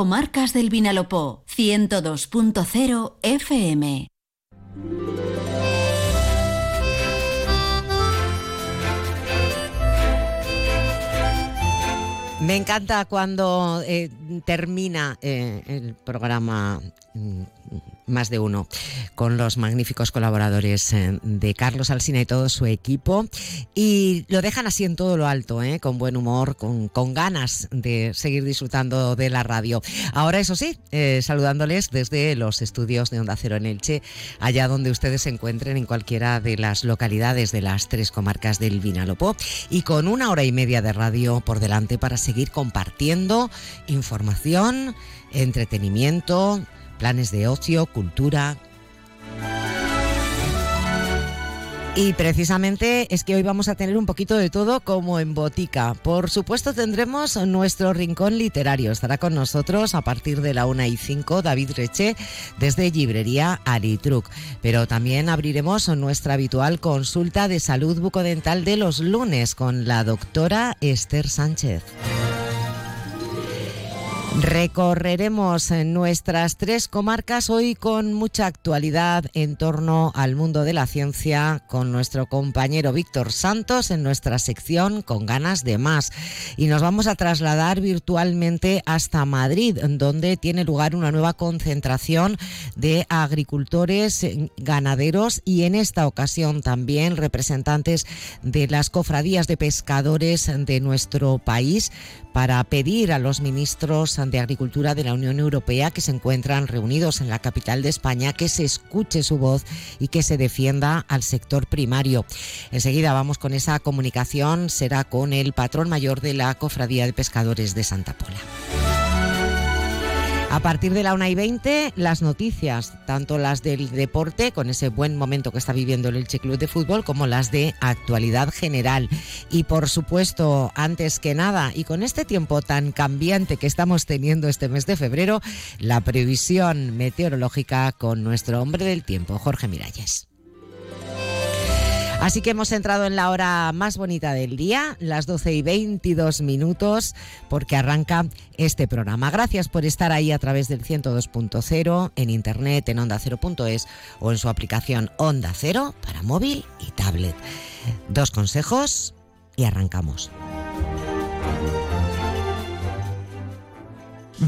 Comarcas del Vinalopó 102.0 FM. Me encanta cuando eh, termina eh, el programa mm, más de uno, con los magníficos colaboradores eh, de Carlos Alsina y todo su equipo. Y lo dejan así en todo lo alto, eh, con buen humor, con, con, ganas de seguir disfrutando de la radio. Ahora, eso sí, eh, saludándoles desde los estudios de Onda Cero en Elche, allá donde ustedes se encuentren en cualquiera de las localidades de las tres comarcas del Vinalopó y con una hora y media de radio por delante para seguir compartiendo información, entretenimiento, planes de ocio, cultura. Y precisamente es que hoy vamos a tener un poquito de todo como en botica. Por supuesto tendremos nuestro rincón literario. Estará con nosotros a partir de la una y cinco David Reche desde Librería Alitruc. Pero también abriremos nuestra habitual consulta de salud bucodental de los lunes con la doctora Esther Sánchez. Recorreremos nuestras tres comarcas hoy con mucha actualidad en torno al mundo de la ciencia con nuestro compañero Víctor Santos en nuestra sección Con ganas de más. Y nos vamos a trasladar virtualmente hasta Madrid, donde tiene lugar una nueva concentración de agricultores, ganaderos y en esta ocasión también representantes de las cofradías de pescadores de nuestro país para pedir a los ministros de Agricultura de la Unión Europea que se encuentran reunidos en la capital de España que se escuche su voz y que se defienda al sector primario. Enseguida vamos con esa comunicación, será con el patrón mayor de la Cofradía de Pescadores de Santa Pola. A partir de la 1 y 20, las noticias, tanto las del deporte, con ese buen momento que está viviendo el Elche Club de Fútbol, como las de actualidad general. Y por supuesto, antes que nada, y con este tiempo tan cambiante que estamos teniendo este mes de febrero, la previsión meteorológica con nuestro hombre del tiempo, Jorge Miralles. Así que hemos entrado en la hora más bonita del día, las 12 y 22 minutos, porque arranca este programa. Gracias por estar ahí a través del 102.0, en internet, en onda cero.es o en su aplicación Onda Cero para móvil y tablet. Dos consejos y arrancamos.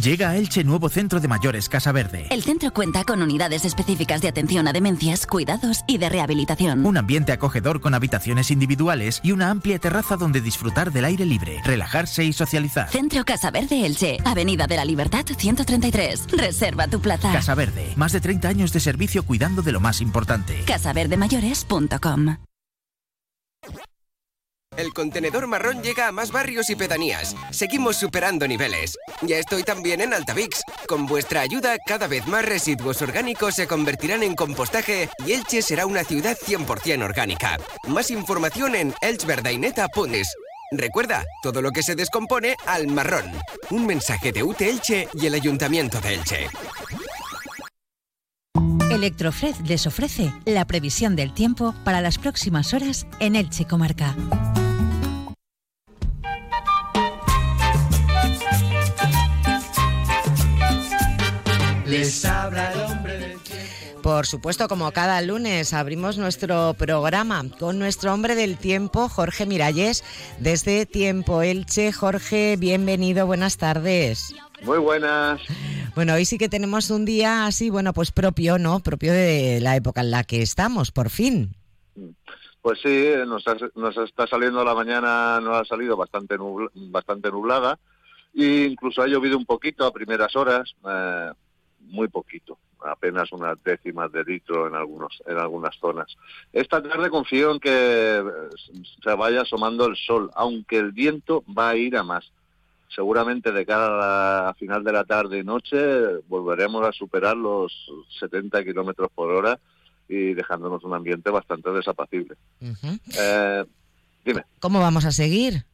Llega a Elche nuevo centro de mayores Casa Verde. El centro cuenta con unidades específicas de atención a demencias, cuidados y de rehabilitación. Un ambiente acogedor con habitaciones individuales y una amplia terraza donde disfrutar del aire libre, relajarse y socializar. Centro Casa Verde Elche, Avenida de la Libertad 133. Reserva tu plaza. Casa Verde, más de 30 años de servicio cuidando de lo más importante. casaverdemayores.com el contenedor marrón llega a más barrios y pedanías. Seguimos superando niveles. Ya estoy también en Altavix. Con vuestra ayuda, cada vez más residuos orgánicos se convertirán en compostaje y Elche será una ciudad 100% orgánica. Más información en elchverdaineta.es. Recuerda, todo lo que se descompone al marrón. Un mensaje de UTE Elche y el Ayuntamiento de Elche. Electrofred les ofrece la previsión del tiempo para las próximas horas en Elche Comarca. Les habla el hombre del Por supuesto, como cada lunes abrimos nuestro programa con nuestro hombre del tiempo, Jorge Miralles, desde Tiempo Elche. Jorge, bienvenido, buenas tardes. Muy buenas. Bueno, hoy sí que tenemos un día así, bueno, pues propio, ¿no? Propio de la época en la que estamos, por fin. Pues sí, nos, está saliendo la mañana, nos ha salido bastante, bastante nublada e incluso ha llovido un poquito a primeras horas, eh, muy poquito, apenas unas décimas de litro en algunos en algunas zonas. Esta tarde confío en que se vaya asomando el sol, aunque el viento va a ir a más. Seguramente de cara a final de la tarde y noche volveremos a superar los 70 kilómetros por hora y dejándonos un ambiente bastante desapacible. Eh, dime. ¿Cómo vamos a seguir?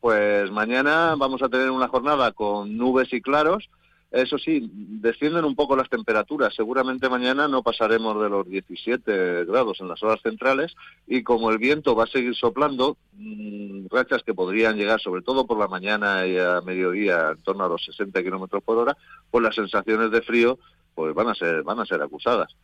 Pues mañana vamos a tener una jornada con nubes y claros, Eso sí, descienden un poco las temperaturas. Seguramente mañana no pasaremos de los 17 grados en las horas centrales y como el viento va a seguir soplando, mm, rachas que podrían llegar sobre todo por la mañana y a mediodía en torno a los 60 kilómetros por hora, pues las sensaciones de frío pues van a ser van a ser acusadas.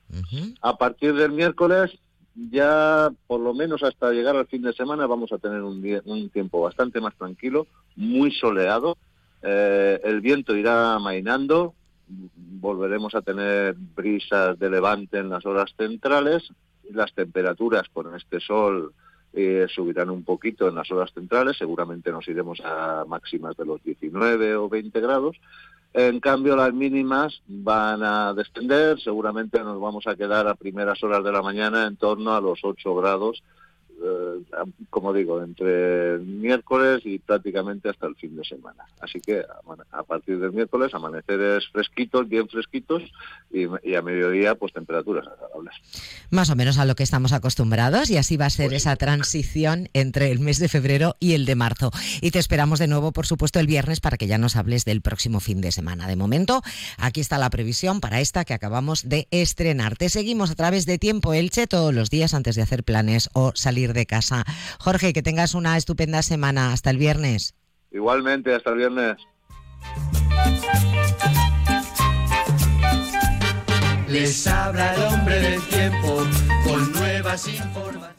A partir del miércoles ya por lo menos hasta llegar al fin de semana vamos a tener un, un tiempo bastante más tranquilo, muy soleado. Eh, el viento irá mainando, volveremos a tener brisas de levante en las horas centrales, las temperaturas con este sol eh, subirán un poquito en las horas centrales, seguramente nos iremos a máximas de los 19 o 20 grados, en cambio, las mínimas van a descender, seguramente nos vamos a quedar a primeras horas de la mañana en torno a los 8 grados como digo, entre miércoles y prácticamente hasta el fin de semana. Así que a partir del miércoles amaneceres fresquitos, bien fresquitos y, a mediodía pues temperaturas agradables. Más o menos a lo que estamos acostumbrados y así va a ser pues esa transición entre el mes de febrero y el de marzo. Y te esperamos de nuevo, por supuesto, el viernes para que ya nos hables del próximo fin de semana. De momento, aquí está la previsión para esta que acabamos de estrenar. Te seguimos a través de Tiempo Elche todos los días antes de hacer planes o salir de casa. Jorge, que tengas una estupenda semana. Hasta el viernes. Igualmente, hasta el viernes. Les habla el hombre del tiempo con nuevas informaciones.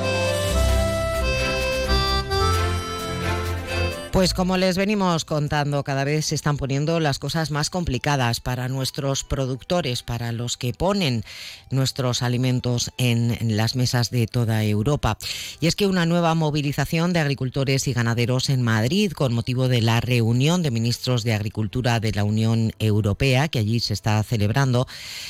Pues como les venimos contando, cada vez se están poniendo las cosas más complicadas para nuestros productores, para los que ponen nuestros alimentos en, las mesas de toda Europa. Y es que una nueva movilización de agricultores y ganaderos en Madrid, con motivo de la reunión de ministros de Agricultura de la Unión Europea, que allí se está celebrando,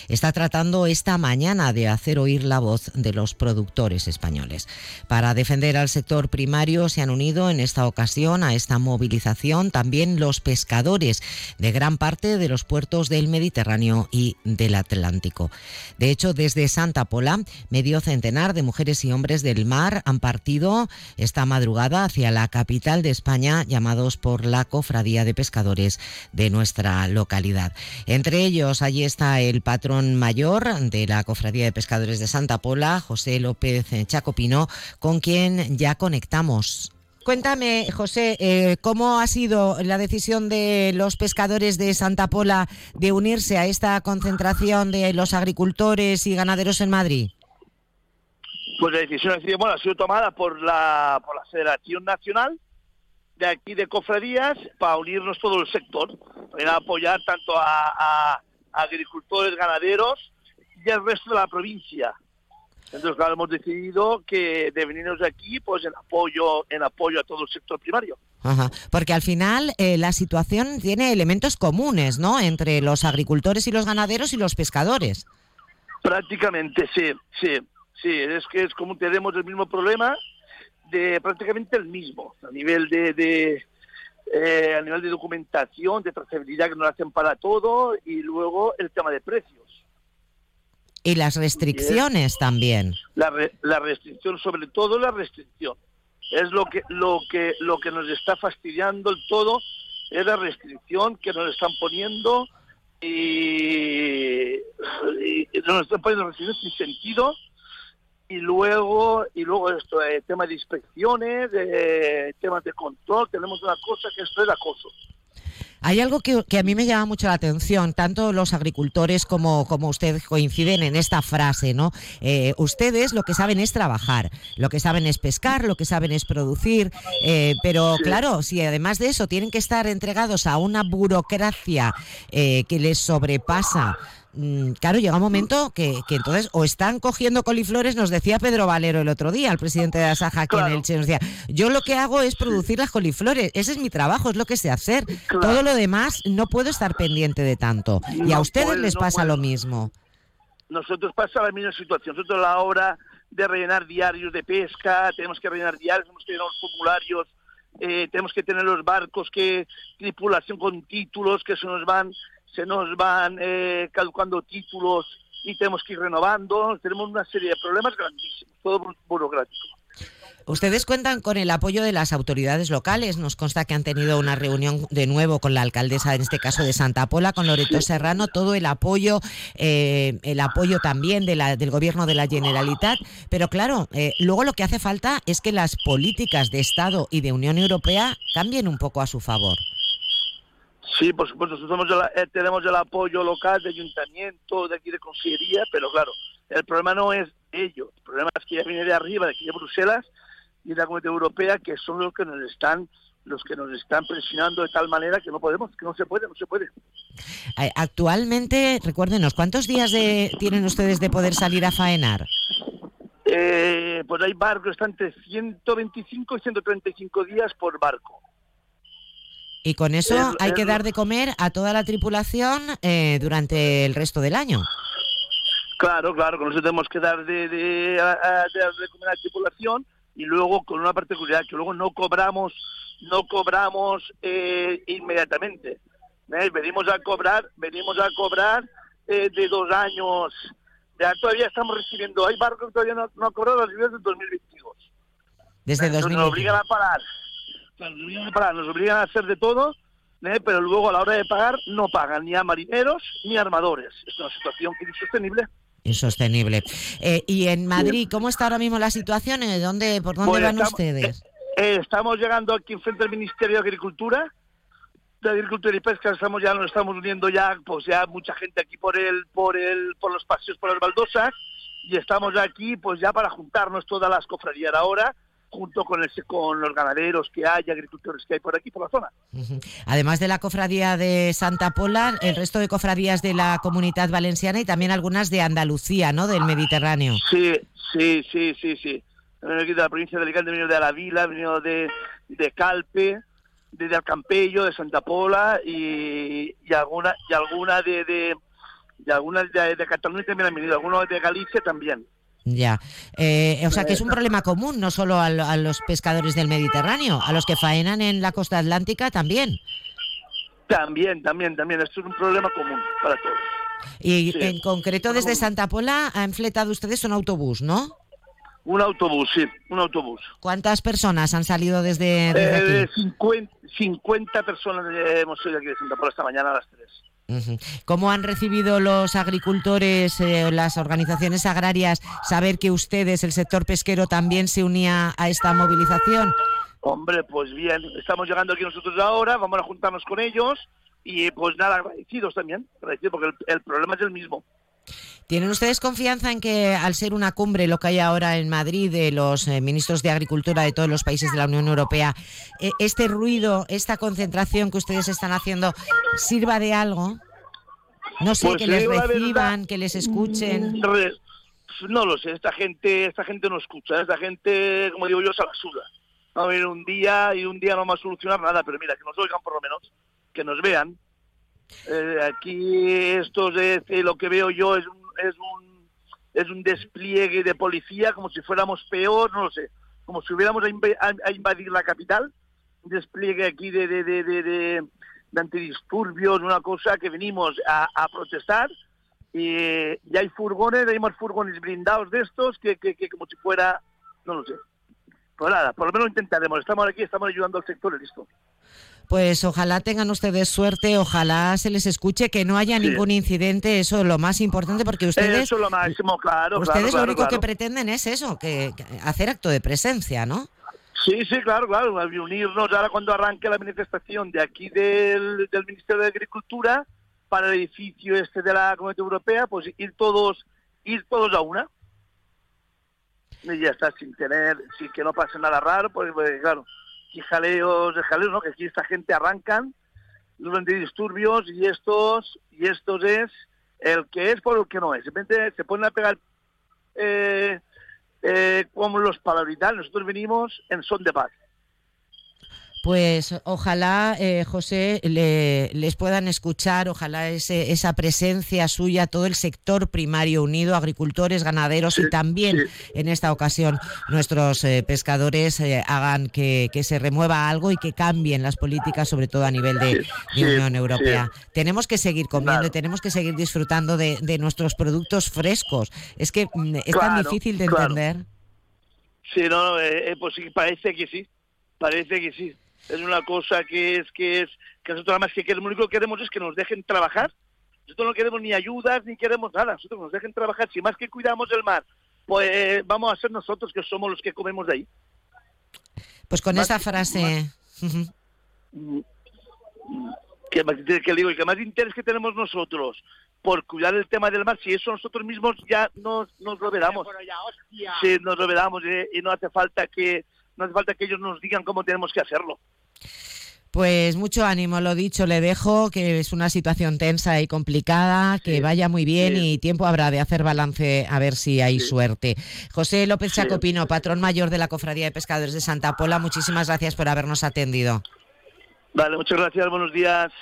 está tratando esta mañana de hacer oír la voz de los productores españoles. Para defender al sector primario se han unido en esta ocasión a esta movilización también los pescadores de gran parte de los puertos del Mediterráneo y del Atlántico. De hecho, desde Santa Pola, medio centenar de mujeres y hombres del mar han partido esta madrugada hacia la capital de España, llamados por la Cofradía de Pescadores de nuestra localidad. Entre ellos, allí está el patrón mayor de la Cofradía de Pescadores de Santa Pola, José López Chacopino, con quien ya conectamos. Cuéntame, José, eh, ¿cómo ha sido la decisión de los pescadores de Santa Pola de unirse a esta concentración de los agricultores y ganaderos en Madrid? Pues la decisión ha sido, bueno, ha sido tomada por la, por la Federación Nacional de aquí de Cofradías para unirnos todo el sector, para apoyar tanto a, a agricultores, ganaderos y al resto de la provincia. Entonces, claro, hemos decidido que de venirnos aquí, pues en apoyo, en apoyo a todo el sector primario. Ajá, porque al final eh, la situación tiene elementos comunes, ¿no? Entre los agricultores y los ganaderos y los pescadores. Prácticamente, sí, sí, sí. Es que es como tenemos el mismo problema, de prácticamente el mismo, a nivel de, de eh, a nivel de documentación, de trazabilidad que nos hacen para todo y luego el tema de precios. Y las restricciones también. La, la restricción, sobre todo la restricción. Es lo que, lo, que, lo que nos está fastidiando el todo, es la restricción que nos están poniendo y, nos están poniendo restricciones sin sentido y luego y luego esto eh, tema de inspecciones eh, temas de control tenemos una cosa que esto es acoso hay algo que, a mí me llama mucho la atención, tanto los agricultores como, como ustedes coinciden en esta frase, ¿no? Eh, ustedes lo que saben es trabajar, lo que saben es pescar, lo que saben es producir, eh, pero claro, si además de eso tienen que estar entregados a una burocracia eh, que les sobrepasa, claro, llega un momento que, que, entonces o están cogiendo coliflores, nos decía Pedro Valero el otro día, el presidente de Asaja aquí en Elche, nos decía, yo lo que hago es producir las coliflores, ese es mi trabajo, es lo que sé hacer. Todo lo demás no puedo estar pendiente de tanto. y a ustedes les pasa lo mismo. Nosotros pasa la misma situación. Nosotros la hora de rellenar diarios de pesca, tenemos que rellenar diarios, tenemos que llenar los formularios, eh, tenemos que tener los barcos que tripulación con títulos que se nos van se nos van eh, caducando títulos y tenemos que ir renovando tenemos una serie de problemas grandísimos todo burocrático Ustedes cuentan con el apoyo de las autoridades locales. Nos consta que han tenido una reunión de nuevo con la alcaldesa, en este caso de Santa Pola, con Loreto Serrano, todo el apoyo, eh, el apoyo también de la, del gobierno de la Generalitat. Pero claro, eh, luego lo que hace falta es que las políticas de Estado y de Unión Europea cambien un poco a su favor. Sí, por supuesto, eh, tenemos el apoyo local de ayuntamiento, de aquí de consellería, pero claro, el problema no es ello, el problema es que ya viene de arriba, de aquí de Bruselas, y la Comunidad Europea que son los que nos están los que nos están presionando de tal manera que no podemos, que no se puede, no se puede. Eh, actualmente, recuérdenos, ¿cuántos días de, tienen ustedes de poder salir a faenar? Eh, pues hay barcos, están entre 125 y 135 días por barco. Y con eso hay que dar de comer a toda la tripulación eh, durante el resto del año. Claro, claro, con eso tenemos que dar de, de, comer a la tripulación y luego con una particularidad que luego no cobramos no cobramos eh, inmediatamente ¿eh? venimos a cobrar venimos a cobrar eh, de dos años ya todavía estamos recibiendo hay barcos que todavía no, no han cobrado las vidas del 2022 desde 2022 nos obligan a parar nos obligan a parar nos obligan a hacer de todo pero luego a la hora de pagar no pagan ni a marineros ni a armadores es una situación insostenible insostenible. Eh, y en Madrid, ¿cómo está ahora mismo la situación? ¿Dónde, ¿Por dónde van ustedes? Eh, estamos llegando aquí frente al Ministerio de Agricultura, de Agricultura y Pesca, estamos ya nos estamos uniendo ya, pues ya mucha gente aquí por el, por el, por los paseos, por las baldosas, y estamos aquí pues ya para juntarnos todas las cofradías ahora junto con, el, con los ganaderos que hay, agricultores que hay por aquí, por la zona. Además de la cofradía de Santa Pola, el resto de cofradías de la comunidad valenciana y también algunas de Andalucía, ¿no?, del Mediterráneo. Sí, sí, sí, sí, sí. de la provincia de Alicante, venido de la Vila, venido de, de Calpe, de, Alcampello, de Santa Pola y, y alguna, y alguna de, de, y algunas de, de Cataluña también han venido, algunos de Galicia también. Ya. Eh, o sea que es un problema común, no solo a, los pescadores del Mediterráneo, a los que faenan en la costa atlántica también. También, también, también. Es un problema común para todos. Y en concreto desde Santa Pola han fletado ustedes un autobús, ¿no? Un autobús, sí, un autobús. ¿Cuántas personas han salido desde, eh, aquí? 50, 50 personas hemos salido aquí de Santa Pola esta mañana a las 3. ¿Cómo han recibido los agricultores, eh, las organizaciones agrarias, saber que ustedes, el sector pesquero, también se unía a esta movilización? Hombre, pues bien, estamos llegando aquí nosotros ahora, vamos a juntarnos con ellos y pues nada, agradecidos también, agradecidos porque el, problema es el mismo. ¿Tienen ustedes confianza en que al ser una cumbre, lo que hay ahora en Madrid, de los eh, ministros de Agricultura de todos los países de la Unión Europea, eh, este ruido, esta concentración que ustedes están haciendo, sirva de algo? No sé, pues que les reciban, que les escuchen. Mm, no lo sé, esta gente, esta gente no escucha, esta gente, como digo yo, se la suda. Va a venir un día y un día no va a solucionar nada, pero mira, que nos oigan por lo menos, que nos vean. Eh, aquí esto es, lo que veo yo es un, es un es un despliegue de policía como si fuéramos peor, no lo sé, como si hubiéramos a, invadir la capital, un despliegue aquí de, de, de, de de antidisturbios, una cosa que venimos a, protestar y, ya hay furgones, hay más furgones blindados de estos que, que, como si fuera, no lo sé. Pues nada, por lo menos intentaremos. Estamos aquí, estamos ayudando al sector y listo. Pues ojalá tengan ustedes suerte, ojalá se les escuche, que no haya ningún incidente, eso es lo más importante, porque ustedes... Eso es lo máximo, claro. Ustedes lo único que pretenden es eso, que hacer acto de presencia, ¿no? Sí, sí, claro, claro, unirnos ahora cuando arranque la manifestación de aquí del, Ministerio de Agricultura para el edificio este de la Comunidad Europea, pues ir todos, ir todos a una. Y ya está, sin tener, sin que no pase nada raro, pues, pues claro, aquí jaleos, jaleos, ¿no? Que aquí esta gente arrancan los antidisturbios y estos, y estos es el que es por el que no es. Simplemente se ponen a pegar eh, eh, como los palabritales. Nosotros venimos en son de paz. Pues ojalá, eh, José, les puedan escuchar, ojalá ese, esa presencia suya, todo el sector primario unido, agricultores, ganaderos y también en esta ocasión nuestros eh, pescadores eh, hagan que, se remueva algo y que cambien las políticas, sobre todo a nivel de, Unión Europea. Tenemos que seguir comiendo y tenemos que seguir disfrutando de, nuestros productos frescos. Es que mm, es tan difícil de entender. Sí, no, pues sí, parece que sí, parece que sí es una cosa que es que es que nosotros nada más que queremos, lo único que queremos es que nos dejen trabajar. Nosotros no queremos ni ayudas ni queremos nada. Nosotros nos dejen trabajar. Si más que cuidamos el mar, pues vamos a ser nosotros que somos los que comemos de ahí. Pues con esa frase. que, que digo, el que más interés que tenemos nosotros por cuidar el tema del mar, si eso nosotros mismos ya nos, nos lo vedamos. Sí, nos lo vedamos eh, y no hace falta que no hace falta que ellos nos digan cómo tenemos que hacerlo. Pues mucho ánimo, lo dicho, le dejo, que es una situación tensa y complicada, que vaya muy bien y tiempo habrá de hacer balance a ver si hay suerte. José López Chacopino, patrón mayor de la Cofradía de Pescadores de Santa Pola, muchísimas gracias por habernos atendido. Vale, muchas gracias, buenos días.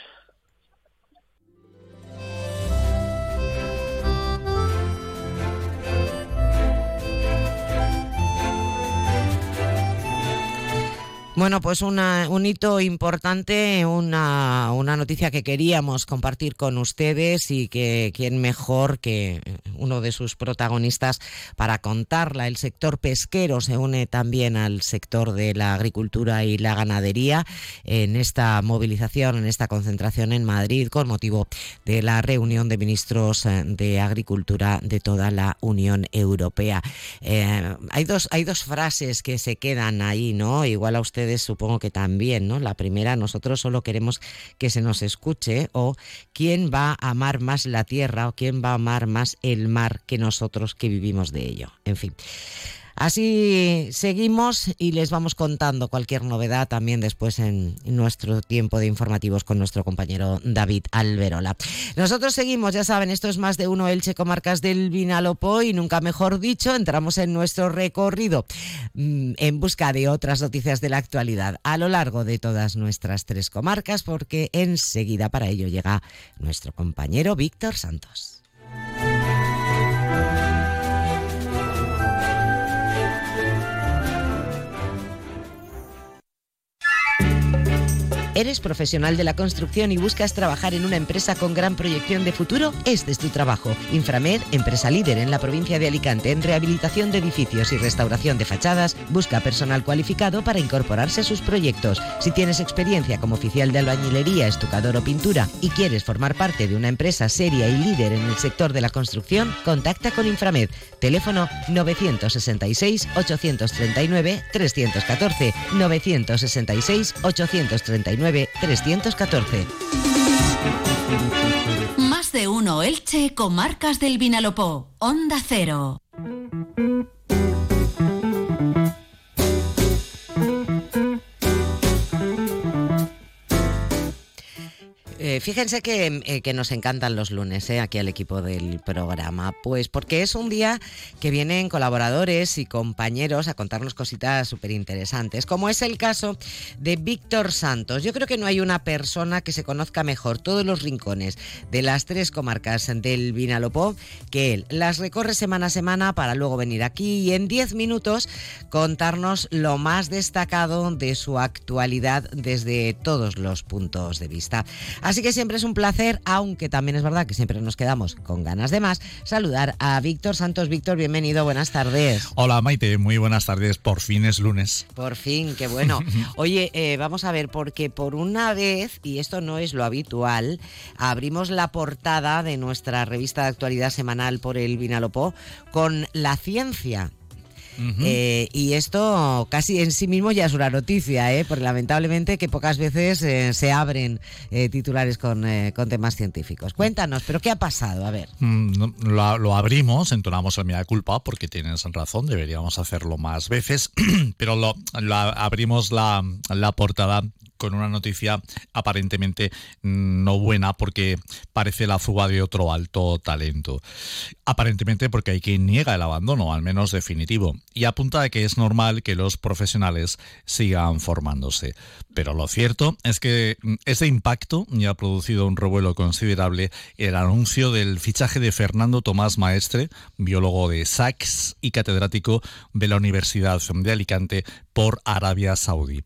Bueno, pues un hito importante, una, una, noticia que queríamos compartir con ustedes y que quién mejor que uno de sus protagonistas para contarla. El sector pesquero se une también al sector de la agricultura y la ganadería en esta movilización, en esta concentración en Madrid con motivo de la reunión de ministros eh, de Agricultura de toda la Unión Europea. Eh, hay, dos, hay dos frases que se quedan ahí, ¿no? Igual a ustedes supongo que también, ¿no? La primera, nosotros solo queremos que se nos escuche o quién va a amar más la tierra o quién va a amar más el mar que nosotros que vivimos de ello. En fin. Así seguimos y les vamos contando cualquier novedad también después en nuestro tiempo de informativos con nuestro compañero David Alberola. Nosotros seguimos, ya saben, esto es más de uno Elche Comarcas del Vinalopó y nunca mejor dicho, entramos en nuestro recorrido mm, en busca de otras noticias de la actualidad a lo largo de todas nuestras tres comarcas porque enseguida para ello llega nuestro compañero Víctor Santos. ¿Eres profesional de la construcción y buscas trabajar en una empresa con gran proyección de futuro? Este es tu trabajo. Inframed, empresa líder en la provincia de Alicante en rehabilitación de edificios y restauración de fachadas, busca personal cualificado para incorporarse a sus proyectos. Si tienes experiencia como oficial de albañilería, estucador o pintura y quieres formar parte de una empresa seria y líder en el sector de la construcción, contacta con Inframed. Teléfono 966 839 314 966 839 314. Más de uno Elche, comarcas del Vinalopó. Onda Cero. Eh, fíjense eh, que, nos encantan los lunes eh, aquí al equipo del programa, pues porque es un día que vienen colaboradores y compañeros a contarnos cositas súper interesantes, como es el caso de Víctor Santos. Yo creo que no hay una persona que se conozca mejor todos los rincones de las tres comarcas del Vinalopó que él. Las recorre semana a semana para luego venir aquí y en 10 minutos contarnos lo más destacado de su actualidad desde todos los puntos de vista. Así que siempre es un placer, aunque también es verdad que siempre nos quedamos con ganas de más, saludar a Víctor Santos. Víctor, bienvenido, buenas tardes. Hola Maite, muy buenas tardes, por fin es lunes. Por fin, qué bueno. Oye, eh, vamos a ver, porque por una vez, y esto no es lo habitual, abrimos la portada de nuestra revista de actualidad semanal por el Vinalopó con la ciencia eh, y esto casi en sí mismo ya es una noticia, ¿eh? porque lamentablemente que pocas veces eh, se abren eh, titulares con, temas científicos. Cuéntanos, ¿pero qué ha pasado? A ver. Mm, lo, abrimos, entonamos el mea culpa, porque tienes razón, deberíamos hacerlo más veces, pero lo, abrimos la, la portada con una noticia aparentemente no buena porque parece la fuga de otro alto talento. Aparentemente porque hay quien niega el abandono, al menos definitivo, y apunta a que es normal que los profesionales sigan formándose. Pero lo cierto es que ese impacto ya ha producido un revuelo considerable el anuncio del fichaje de Fernando Tomás Maestre, biólogo de SACS y catedrático de la Universidad de Alicante por Arabia Saudí.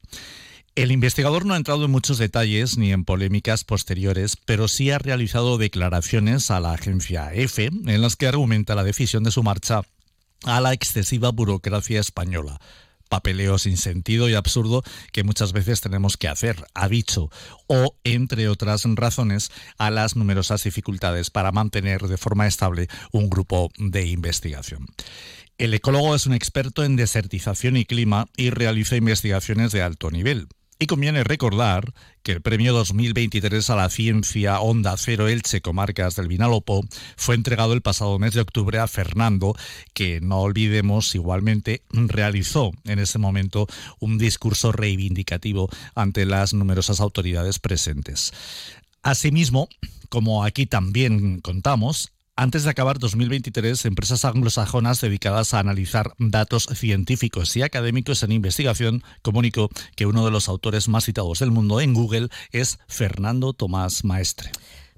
El investigador no ha entrado en muchos detalles ni en polémicas posteriores, pero sí ha realizado declaraciones a la agencia EFE en las que argumenta la decisión de su marcha a la excesiva burocracia española. Papeleo sin sentido y absurdo que muchas veces tenemos que hacer, ha dicho, o, entre otras razones, a las numerosas dificultades para mantener de forma estable un grupo de investigación. El ecólogo es un experto en desertización y clima y realiza investigaciones de alto nivel. Y conviene recordar que el premio 2023 a la ciencia Onda Cero Elche Comarcas del Vinalopó fue entregado el pasado mes de octubre a Fernando, que no olvidemos igualmente realizó en ese momento un discurso reivindicativo ante las numerosas autoridades presentes. Asimismo, como aquí también contamos, antes de acabar 2023, empresas anglosajonas dedicadas a analizar datos científicos y académicos en investigación comunicó que uno de los autores más citados del mundo en Google es Fernando Tomás Maestre.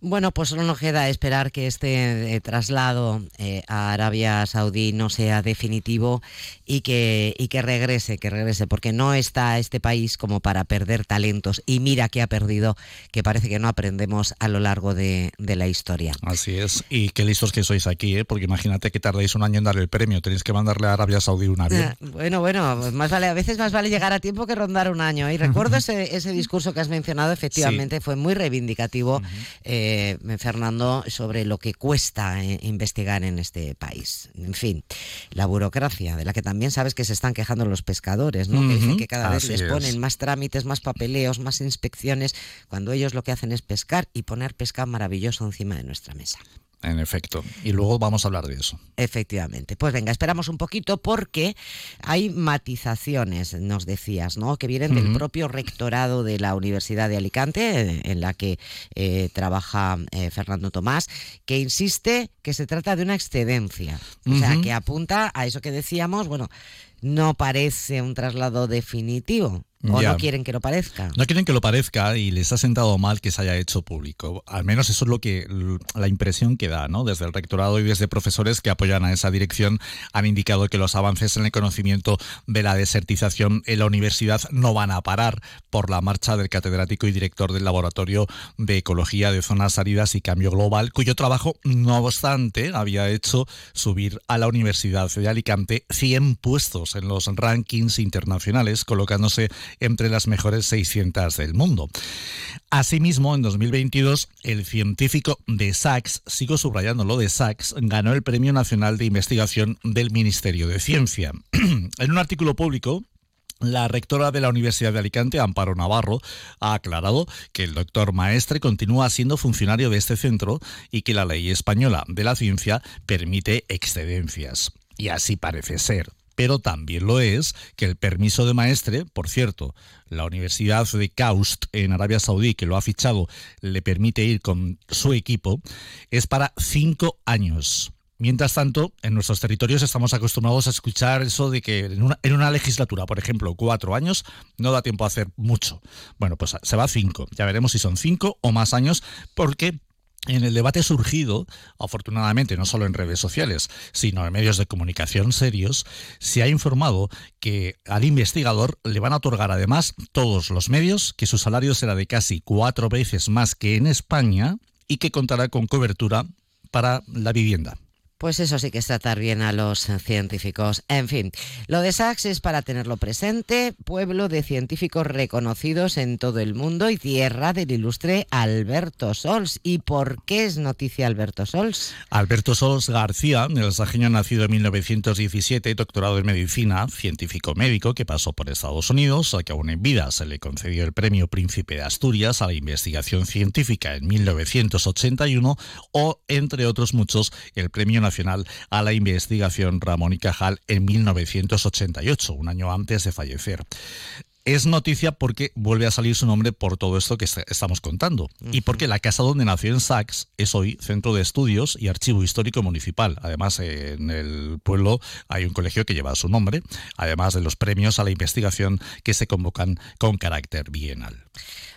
Bueno, pues solo nos queda esperar que este eh, traslado eh, a Arabia Saudí no sea definitivo y que, y que regrese, que regrese, porque no está este país como para perder talentos. Y mira que ha perdido, que parece que no aprendemos a lo largo de, la historia. Así es. Y qué listos que sois aquí, ¿eh? porque imagínate que tardéis un año en dar el premio. Tenéis que mandarle a Arabia Saudí un avión. Ah, bueno, bueno, más vale, a veces más vale llegar a tiempo que rondar un año. Y recuerdo ese, ese discurso que has mencionado, efectivamente, fue muy reivindicativo. Eh, Fernando, sobre lo que cuesta eh, investigar en este país. En fin, la burocracia, de la que también sabes que se están quejando los pescadores, ¿no? que dicen que cada vez les ponen más trámites, más papeleos, más inspecciones, cuando ellos lo que hacen es pescar y poner pescado maravilloso encima de nuestra mesa. En efecto. Y luego vamos a hablar de eso. Efectivamente. Pues venga, esperamos un poquito porque hay matizaciones, nos decías, ¿no? Que vienen del propio rectorado de la Universidad de Alicante, en la que eh, trabaja eh, Fernando Tomás, que insiste que se trata de una excedencia. O sea, que apunta a eso que decíamos, bueno, no parece un traslado definitivo. ¿O no quieren que lo parezca? No quieren que lo parezca y les ha sentado mal que se haya hecho público. Al menos eso es lo que la impresión que da, ¿no? Desde el rectorado y desde profesores que apoyan a esa dirección han indicado que los avances en el conocimiento de la desertización en la universidad no van a parar por la marcha del catedrático y director del Laboratorio de Ecología de Zonas Áridas y Cambio Global, cuyo trabajo, no obstante, había hecho subir a la Universidad de Alicante 100 puestos en los rankings internacionales, colocándose entre las mejores 600 del mundo. Asimismo, en 2022, el científico de Sachs, sigo subrayando lo de Sachs, ganó el Premio Nacional de Investigación del Ministerio de Ciencia. en un artículo público, la rectora de la Universidad de Alicante, Amparo Navarro, ha aclarado que el doctor Maestre continúa siendo funcionario de este centro y que la ley española de la ciencia permite excedencias. Y así parece ser pero también lo es que el permiso de maestre, por cierto, la Universidad de Kaust en Arabia Saudí, que lo ha fichado, le permite ir con su equipo, es para cinco años. Mientras tanto, en nuestros territorios estamos acostumbrados a escuchar eso de que en una, en una, legislatura, por ejemplo, cuatro años, no da tiempo a hacer mucho. Bueno, pues se va a cinco. Ya veremos si son cinco o más años, porque en el debate surgido, afortunadamente no solo en redes sociales, sino en medios de comunicación serios, se ha informado que al investigador le van a otorgar además todos los medios, que su salario será de casi cuatro veces más que en España y que contará con cobertura para la vivienda. Pues eso sí que es tratar bien a los científicos. En fin, lo de Sachs es para tenerlo presente, pueblo de científicos reconocidos en todo el mundo y tierra del ilustre Alberto Sols. ¿Y por qué es noticia Alberto Sols? Alberto Sols García, el sajeño nacido en 1917, doctorado en medicina, científico médico que pasó por Estados Unidos, a que aún en vida se le concedió el premio Príncipe de Asturias a la investigación científica en 1981 o, entre otros muchos, el premio Nacional a la Investigación Ramón y Cajal en 1988, un año antes de fallecer. Es noticia porque vuelve a salir su nombre por todo esto que estamos contando. Y porque la casa donde nació en Sachs es hoy centro de estudios y archivo histórico municipal. Además, en el pueblo hay un colegio que lleva su nombre, además de los premios a la investigación que se convocan con carácter bienal.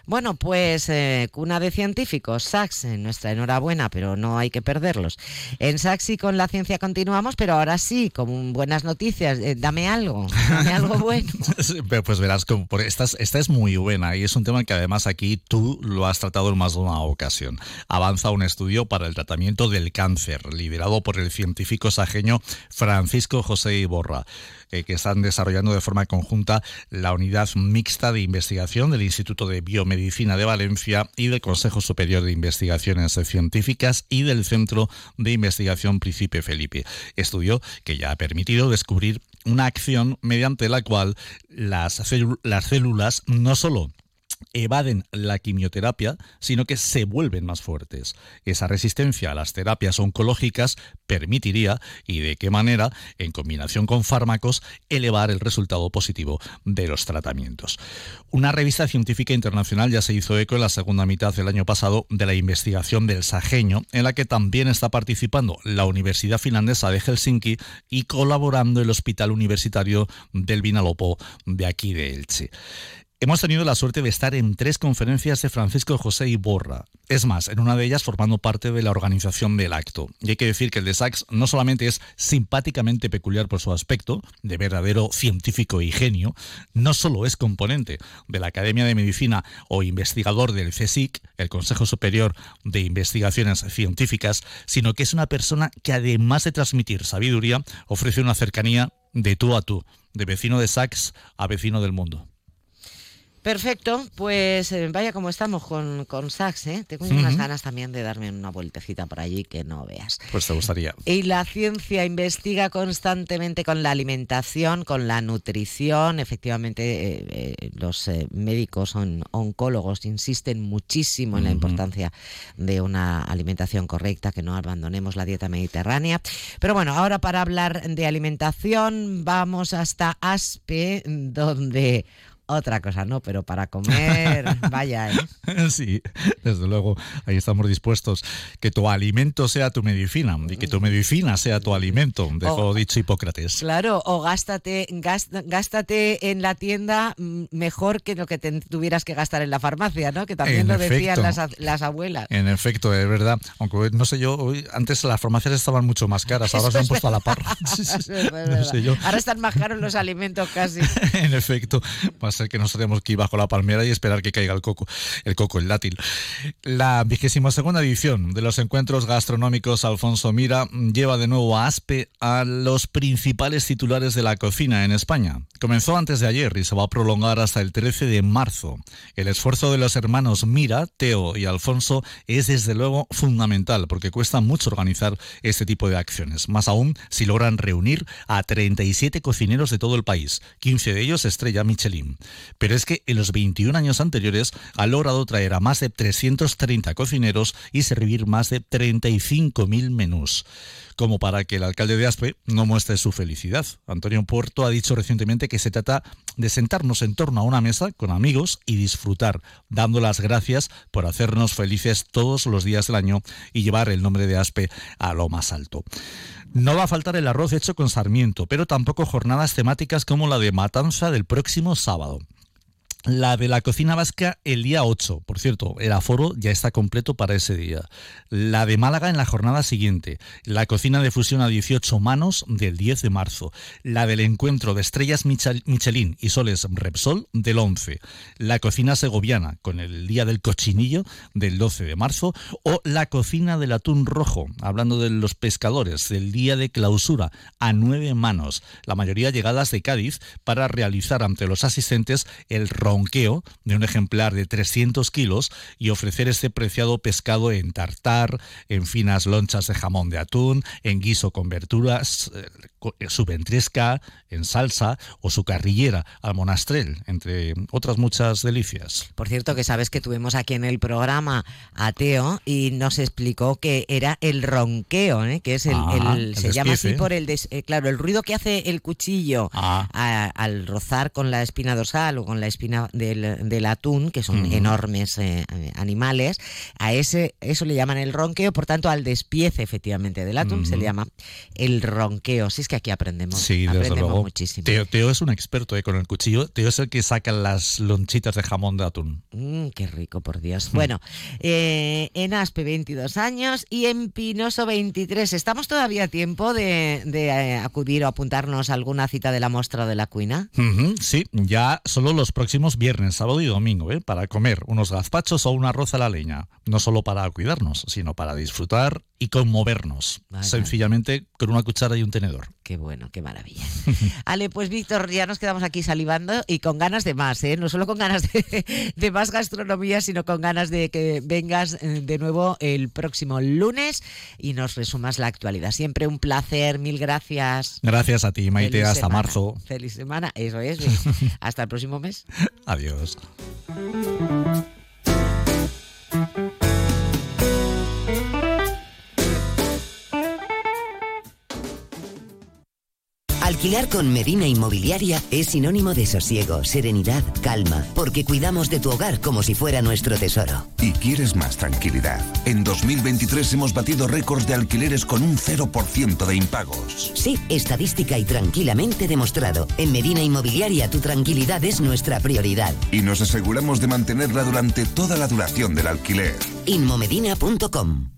Bueno, pues eh, cuna de científicos, Sax, nuestra enhorabuena, pero no hay que perderlos. En Sax y con la ciencia continuamos, pero ahora sí, con buenas noticias, eh, dame algo, dame algo bueno. pues verás, esta es muy buena y es un tema que además aquí tú lo has tratado en más de una ocasión. Avanza un estudio para el tratamiento del cáncer, liderado por el científico sajeño Francisco José Iborra. Eh, que están desarrollando de forma conjunta la unidad mixta de investigación del Instituto de Biomedicina de Valencia y del Consejo Superior de Investigaciones Científicas y del Centro de Investigación Príncipe Felipe. Estudio que ya ha permitido descubrir una acción mediante la cual las, las células no solo evaden la quimioterapia, sino que se vuelven más fuertes. Esa resistencia a las terapias oncológicas permitiría, y de qué manera, en combinación con fármacos, elevar el resultado positivo de los tratamientos. Una revista científica internacional ya se hizo eco en la segunda mitad del año pasado de la investigación del Sajeño, en la que también está participando la Universidad Finlandesa de Helsinki y colaborando el Hospital Universitario del Vinalopó de aquí de Elche. Hemos tenido la suerte de estar en tres conferencias de Francisco José Iborra. Es más, en una de ellas formando parte de la organización del acto. Y hay que decir que el de Sachs no solamente es simpáticamente peculiar por su aspecto, de verdadero científico y genio, no solo es componente de la Academia de Medicina o investigador del CSIC, el Consejo Superior de Investigaciones Científicas, sino que es una persona que además de transmitir sabiduría, ofrece una cercanía de tú a tú, de vecino de Sachs a vecino del mundo. Perfecto, pues eh, vaya como estamos con, con Sax, ¿eh? Tengo unas ganas también de darme una vueltecita por allí que no veas. Pues te gustaría. Y la ciencia investiga constantemente con la alimentación, con la nutrición. Efectivamente, eh, eh, los médicos son oncólogos insisten muchísimo en la importancia de una alimentación correcta, que no abandonemos la dieta mediterránea. Pero bueno, ahora para hablar de alimentación vamos hasta Aspe, donde otra cosa no, pero para comer, vaya, ¿eh? Sí, desde luego, ahí estamos dispuestos. Que tu alimento sea tu medicina y que tu medicina sea tu alimento, dejó dicho Hipócrates. Claro, o gástate, gástate en la tienda mm, mejor que lo que tuvieras que gastar en la farmacia, ¿no? Que también lo decían las, abuelas. En efecto, es verdad. Aunque no sé yo, antes las farmacias estaban mucho más caras, ahora se han puesto a la parra. Ahora están más caros los alimentos casi. en efecto, más ser que nos tenemos que ir bajo la palmera y esperar que caiga el coco, el coco, el dátil. La vigésima segunda edición de los encuentros gastronómicos Alfonso Mira lleva de nuevo a Aspe a los principales titulares de la cocina en España. Comenzó antes de ayer y se va a prolongar hasta el 13 de marzo. El esfuerzo de los hermanos Mira, Teo y Alfonso es desde luego fundamental porque cuesta mucho organizar este tipo de acciones. Más aún si logran reunir a 37 cocineros de todo el país, 15 de ellos estrella Michelin. Pero es que en los 21 años anteriores ha logrado traer a más de 330 cocineros y servir más de 35.000 menús como para que el alcalde de Aspe no muestre su felicidad. Antonio Puerto ha dicho recientemente que se trata de sentarnos en torno a una mesa con amigos y disfrutar, dando las gracias por hacernos felices todos los días del año y llevar el nombre de Aspe a lo más alto. No va a faltar el arroz hecho con sarmiento, pero tampoco jornadas temáticas como la de Matanza del próximo sábado. La de la cocina vasca el día 8, por cierto, el aforo ya está completo para ese día. La de Málaga en la jornada siguiente. La cocina de fusión a 18 manos del 10 de marzo. La del encuentro de estrellas Michelin y soles Repsol del 11. La cocina segoviana con el día del cochinillo del 12 de marzo. O la cocina del atún rojo, hablando de los pescadores, del día de clausura a 9 manos. La mayoría llegadas de Cádiz para realizar ante los asistentes el ronqueo de un ejemplar de 300 kilos y ofrecer este preciado pescado en tartar, en finas lonchas de jamón de atún, en guiso con verduras, eh, su ventresca, en salsa o su carrillera al monastrel, entre otras muchas delicias. Por cierto, que sabes que tuvimos aquí en el programa a Teo y nos explicó que era el ronqueo, ¿eh? que es el, Ah, el- el se llama así por el des- eh, claro, el ruido que hace el cuchillo Ah. a- al rozar con la espina dorsal o con la espina del, del atún, que son enormes eh, eh, animales, a ese eso le llaman el ronqueo, por tanto al despiece efectivamente del atún se le llama el ronqueo. Si es que aquí aprendemos, Sí, aprendemos luego. muchísimo. Teo, Teo es un experto eh, con el cuchillo. Teo es el que saca las lonchitas de jamón de atún. Mm, qué rico, por Dios. Bueno, eh, en Aspe 22 años y en Pinoso 23. ¿Estamos todavía a tiempo de, de, eh, acudir o apuntarnos a alguna cita de la muestra de la cuina? Sí, ya solo los próximos viernes, sábado y domingo, ¿eh? para comer unos gazpachos o un arroz a la leña. No solo para cuidarnos, sino para disfrutar y conmovernos. Sencillamente con una cuchara y un tenedor. Qué bueno, qué maravilla. Ale, pues Víctor, ya nos quedamos aquí salivando y con ganas de más, ¿eh? No solo con ganas de, de más gastronomía, sino con ganas de que vengas eh, de nuevo el próximo lunes y nos resumas la actualidad. Siempre un placer, mil gracias. Gracias a ti, Maite. Feliz Hasta semana. marzo. Feliz semana, eso es. Hasta el próximo mes. Adiós. Alquilar con Medina Inmobiliaria es sinónimo de sosiego, serenidad, calma, porque cuidamos de tu hogar como si fuera nuestro tesoro. Y quieres más tranquilidad. En 2023 hemos batido récords de alquileres con un 0% de impagos. Sí, estadística y tranquilamente demostrado. En Medina Inmobiliaria tu tranquilidad es nuestra prioridad. Y nos aseguramos de mantenerla durante toda la duración del alquiler. Inmomedina.com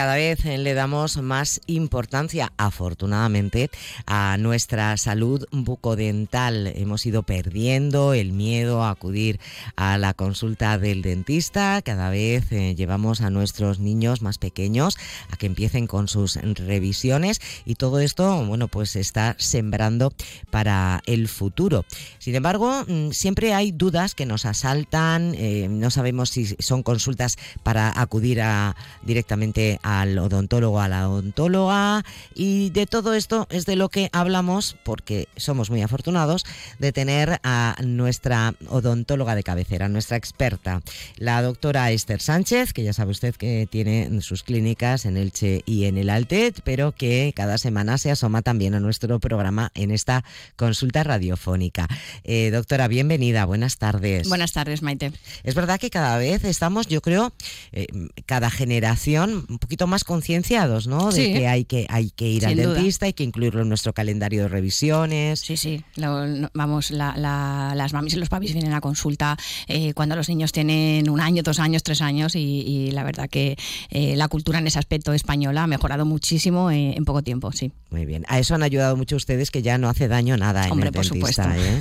Cada vez eh, le damos más importancia, afortunadamente, a nuestra salud bucodental. Hemos ido perdiendo el miedo a acudir a la consulta del dentista. Cada vez eh, llevamos a nuestros niños más pequeños a que empiecen con sus revisiones y todo esto, bueno, pues está sembrando para el futuro. Sin embargo, mm, siempre hay dudas que nos asaltan. eh, no sabemos si son consultas para acudir a, directamente al odontólogo, a la odontóloga. Y de todo esto es de lo que hablamos porque somos muy afortunados de tener a nuestra odontóloga de cabecera, nuestra experta, la doctora Esther Sánchez, que ya sabe usted que tiene sus clínicas en Elche y en el Altet, pero que cada semana se asoma también a nuestro programa en esta consulta radiofónica. Eh, doctora, bienvenida, buenas tardes. Buenas tardes, Maite. Es verdad que cada vez estamos, yo creo, eh, cada generación un poquito más concienciados, ¿no? De que hay que hay que ir Sin al duda. dentista, hay que incluirlo en nuestro calendario de revisiones. Sí, sí. Lo- no- vamos, la- la- las mamis y los papis vienen a consulta eh, cuando los niños tienen un año, dos años, tres años y, y la verdad que eh, la cultura en ese aspecto española ha mejorado muchísimo eh, en poco tiempo, sí. Muy bien. A eso han ayudado mucho ustedes que ya no hace daño nada en Hombre, el por dentista, supuesto.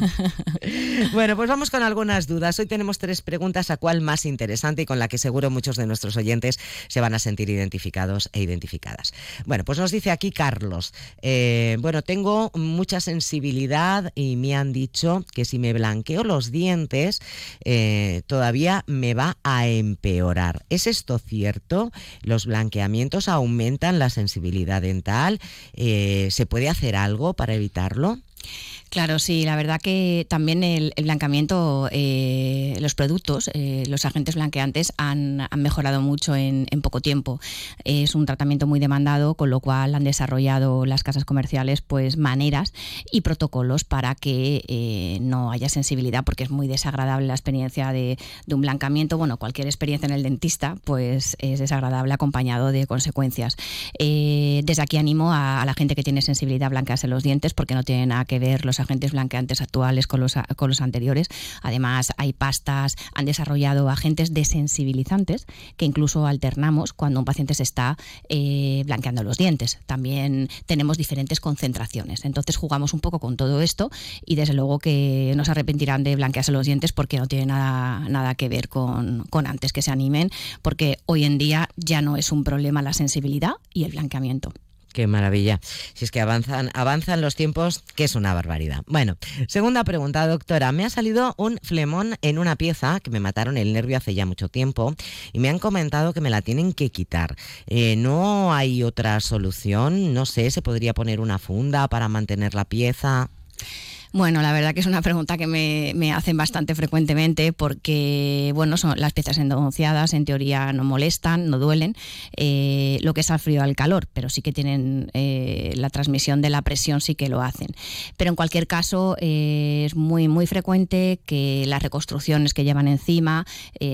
¿eh? Bueno, pues vamos con algunas dudas. Hoy tenemos tres preguntas, a cuál más interesante y con la que seguro muchos de nuestros oyentes se van a sentir identificados e identificadas. Bueno, pues nos dice aquí Carlos, eh, bueno, tengo mucha sensibilidad y me han dicho que si me blanqueo los dientes eh, todavía me va a empeorar. ¿Es esto cierto? ¿Los blanqueamientos aumentan la sensibilidad dental? Eh, ¿Se puede hacer algo para evitarlo? Claro, sí, la verdad que también el, el blanqueamiento, eh, los productos, eh, los agentes blanqueantes han, mejorado mucho en, poco tiempo. Es un tratamiento muy demandado, con lo cual han desarrollado las casas comerciales pues maneras y protocolos para que eh, no haya sensibilidad, porque es muy desagradable la experiencia de, un blancamiento. Bueno, cualquier experiencia en el dentista pues es desagradable acompañado de consecuencias. Eh, desde aquí animo a, a la gente que tiene sensibilidad a blanquearse los dientes porque no tiene nada que ver los agentes blanqueantes actuales con los, con los anteriores. Además, hay pastas, han desarrollado agentes desensibilizantes que incluso alternamos cuando un paciente se está eh, blanqueando los dientes. También tenemos diferentes concentraciones. Entonces jugamos un poco con todo esto y desde luego que no se arrepentirán de blanquearse los dientes porque no tiene nada, nada que ver con, con antes que se animen, porque hoy en día ya no es un problema la sensibilidad y el blanqueamiento. Qué maravilla. Si es que avanzan, avanzan los tiempos, que es una barbaridad. Bueno, segunda pregunta, doctora. Me ha salido un flemón en una pieza que me mataron el nervio hace ya mucho tiempo y me han comentado que me la tienen que quitar. Eh, ¿No hay otra solución? No sé, ¿se podría poner una funda para mantener la pieza? Bueno, la verdad que es una pregunta que me, hacen bastante frecuentemente porque, bueno, son las piezas endonciadas en teoría no molestan, no duelen, eh, lo que es al frío al calor, pero sí que tienen eh, la transmisión de la presión, sí que lo hacen. Pero en cualquier caso eh, es muy, muy frecuente que las reconstrucciones que llevan encima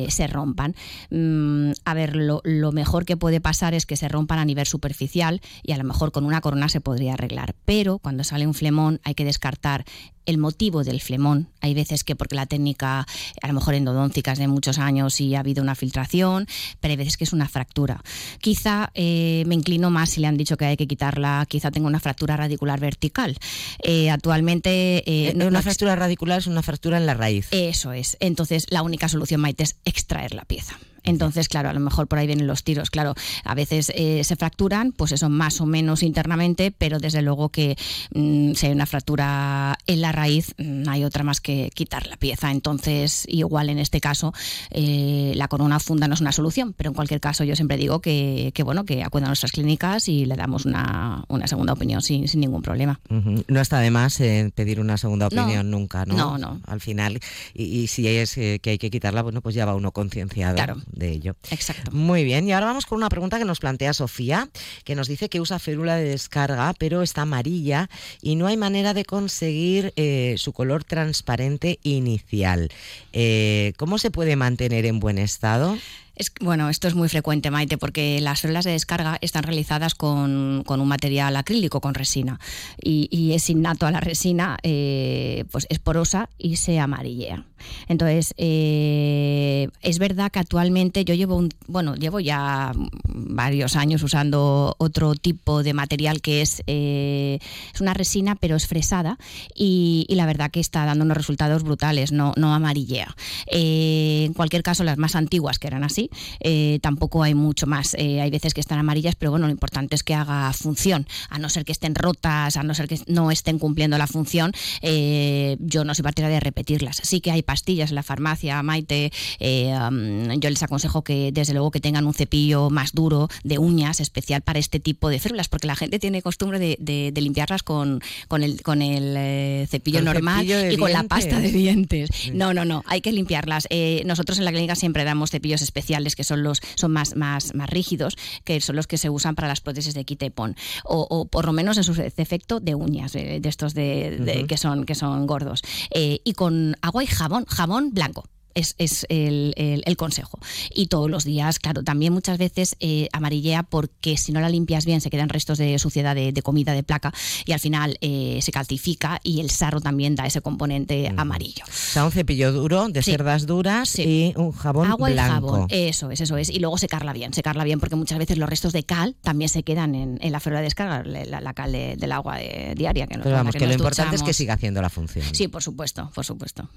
se rompan. Mm, a ver, lo, lo mejor que puede pasar es que se rompan a nivel superficial y a lo mejor con una corona se podría arreglar, pero cuando sale un flemón hay que descartar el motivo del flemón. Hay veces que porque la técnica, a lo mejor endodóntica es de muchos años y ha habido una filtración, pero hay veces que es una fractura. Quizá eh, me inclino más si le han dicho que hay que quitarla, quizá tenga una fractura radicular vertical. Eh, actualmente... Eh, no, una fractura radicular es una fractura en la raíz. Eso es. Entonces la única solución, Maite, es extraer la pieza. Entonces, claro, a lo mejor por ahí vienen los tiros. Claro, a veces eh, se fracturan, pues eso más o menos internamente, pero desde luego que mm, si hay una fractura en la raíz, no mm, hay otra más que quitar la pieza. Entonces, igual en este caso, eh, la corona funda no es una solución, pero en cualquier caso yo siempre digo que, bueno, que acudan a nuestras clínicas y le damos una, segunda opinión sin, ningún problema. No está de más eh, pedir una segunda opinión nunca, ¿no? No, no. Al final, y, si es que hay que quitarla, bueno, pues ya va uno concienciado. Claro de ello. Exacto. Muy bien, y ahora vamos con una pregunta que nos plantea Sofía, que nos dice que usa férula de descarga, pero está amarilla y no hay manera de conseguir eh, su color transparente inicial. Eh, ¿Cómo se puede mantener en buen estado? Es, bueno, esto es muy frecuente, Maite, porque las células de descarga están realizadas con, un material acrílico, con resina, y, es innato a la resina, eh, pues es porosa y se amarillea. Entonces, eh, es verdad que actualmente yo llevo un, bueno, llevo ya varios años usando otro tipo de material que es, eh, es una resina, pero es fresada, y, la verdad que está dando unos resultados brutales, no, no amarillea. en cualquier caso, las más antiguas que eran así, eh, tampoco hay mucho más. Eh, hay veces que están amarillas, pero bueno, lo importante es que haga función, a no ser que estén rotas, a no ser que no estén cumpliendo la función, eh, yo no soy partidaria de repetirlas. Sí que hay pastillas en la farmacia, Maite, um, yo les aconsejo que desde luego que tengan un cepillo más duro de uñas especial para este tipo de células, porque la gente tiene costumbre de, limpiarlas con, con el, con el cepillo normal y con la pasta de dientes. No, no, no, hay que limpiarlas. nosotros en la clínica siempre damos cepillos especiales que son los son más, más, más rígidos, que son los que se usan para las prótesis de quita y pon, o, por lo menos en su defecto de uñas, de, estos de, que, son, que son gordos. Eh, y con agua y jabón, jabón blanco es, el, consejo. Y todos los días, claro, también muchas veces eh, amarillea porque si no la limpias bien se quedan restos de suciedad de, comida, de placa, y al final eh, se calcifica y el sarro también da ese componente amarillo. O sea, un cepillo duro, de cerdas duras y un jabón Agua blanco. y jabón, eso es, eso es. Y luego secarla bien, secarla bien porque muchas veces los restos de cal también se quedan en, la férula de descarga, la, cal del agua diaria. Que Pero vamos, que, lo importante es que siga haciendo la función. Sí, por supuesto, por supuesto.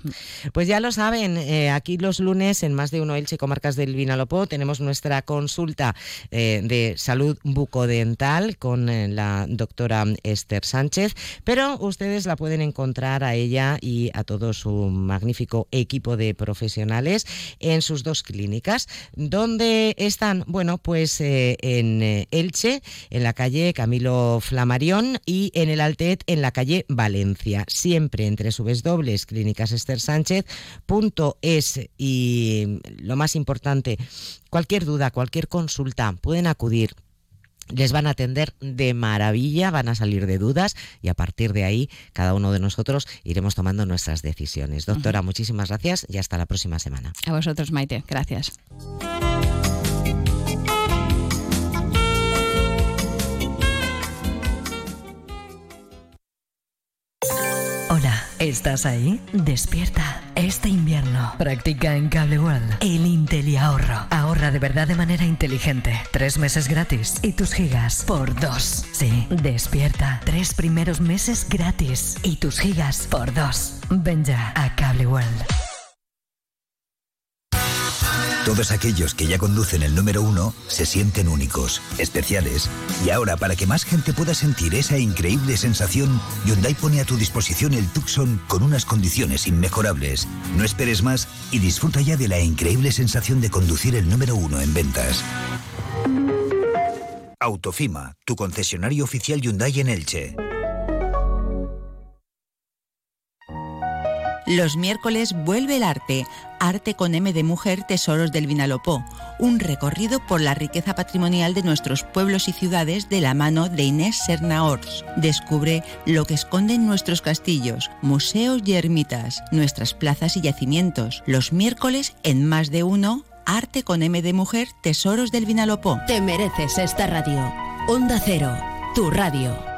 Pues ya lo saben, eh, aquí los lunes en más de uno Elche Comarcas del Vinalopó tenemos nuestra consulta eh, de salud bucodental con eh, la doctora Esther Sánchez, pero ustedes la pueden encontrar a ella y a todo su magnífico equipo de profesionales en sus dos clínicas, donde están, bueno, pues eh, en Elche, en la calle Camilo Flamarión y en el Altet en la calle Valencia, siempre entre subes dobles clínicas Esther Sánchez y lo más importante, cualquier duda, cualquier consulta, pueden acudir. Les van a atender de maravilla, van a salir de dudas y a partir de ahí cada uno de nosotros iremos tomando nuestras decisiones. Doctora, muchísimas gracias y hasta la próxima semana. A vosotros, Maite. Gracias. ¿Estás ahí? Despierta. Este invierno practica en Cable World el Intel y ahorro. Ahorra de verdad de manera inteligente. Tres meses gratis y tus gigas por dos. Sí, despierta. Tres primeros meses gratis y tus gigas por dos. Ven ya a Cable World. Todos aquellos que ya conducen el número uno se sienten únicos, especiales. Y ahora, para que más gente pueda sentir esa increíble sensación, Hyundai pone a tu disposición el Tucson con unas condiciones inmejorables. No esperes más y disfruta ya de la increíble sensación de conducir el número uno en ventas. Autofima, tu concesionario oficial Hyundai en Elche. Los miércoles vuelve el arte, Arte con M de Mujer Tesoros del Vinalopó, un recorrido por la riqueza patrimonial de nuestros pueblos y ciudades de la mano de Inés Sernaors. Descubre lo que esconden nuestros castillos, museos y ermitas, nuestras plazas y yacimientos. Los miércoles en más de uno, Arte con M de Mujer Tesoros del Vinalopó. Te mereces esta radio. Onda Cero, tu radio.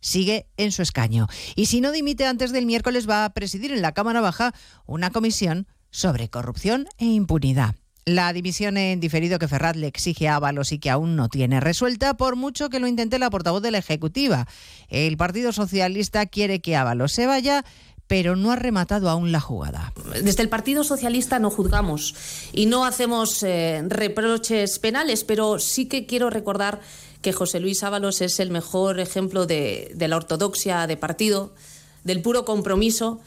sigue en su escaño. Y si no dimite antes del miércoles, va a presidir en la Cámara Baja una comisión sobre corrupción e impunidad. La división en diferido que Ferraz le exige a Ábalos y que aún no tiene resuelta, por mucho que lo intente la portavoz de la Ejecutiva. El Partido Socialista quiere que Ábalos se vaya, pero no ha rematado aún la jugada. Desde el Partido Socialista no juzgamos y no hacemos eh, reproches penales, pero sí que quiero recordar que José Luis Ábalos es el mejor ejemplo de, la ortodoxia de partido, del puro compromiso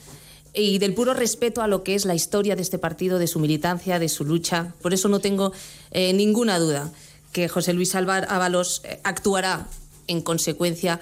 y del puro respeto a lo que es la historia de este partido, de su militancia, de su lucha. Por eso no tengo eh, ninguna duda que José Luis Ábalos eh, actuará en consecuencia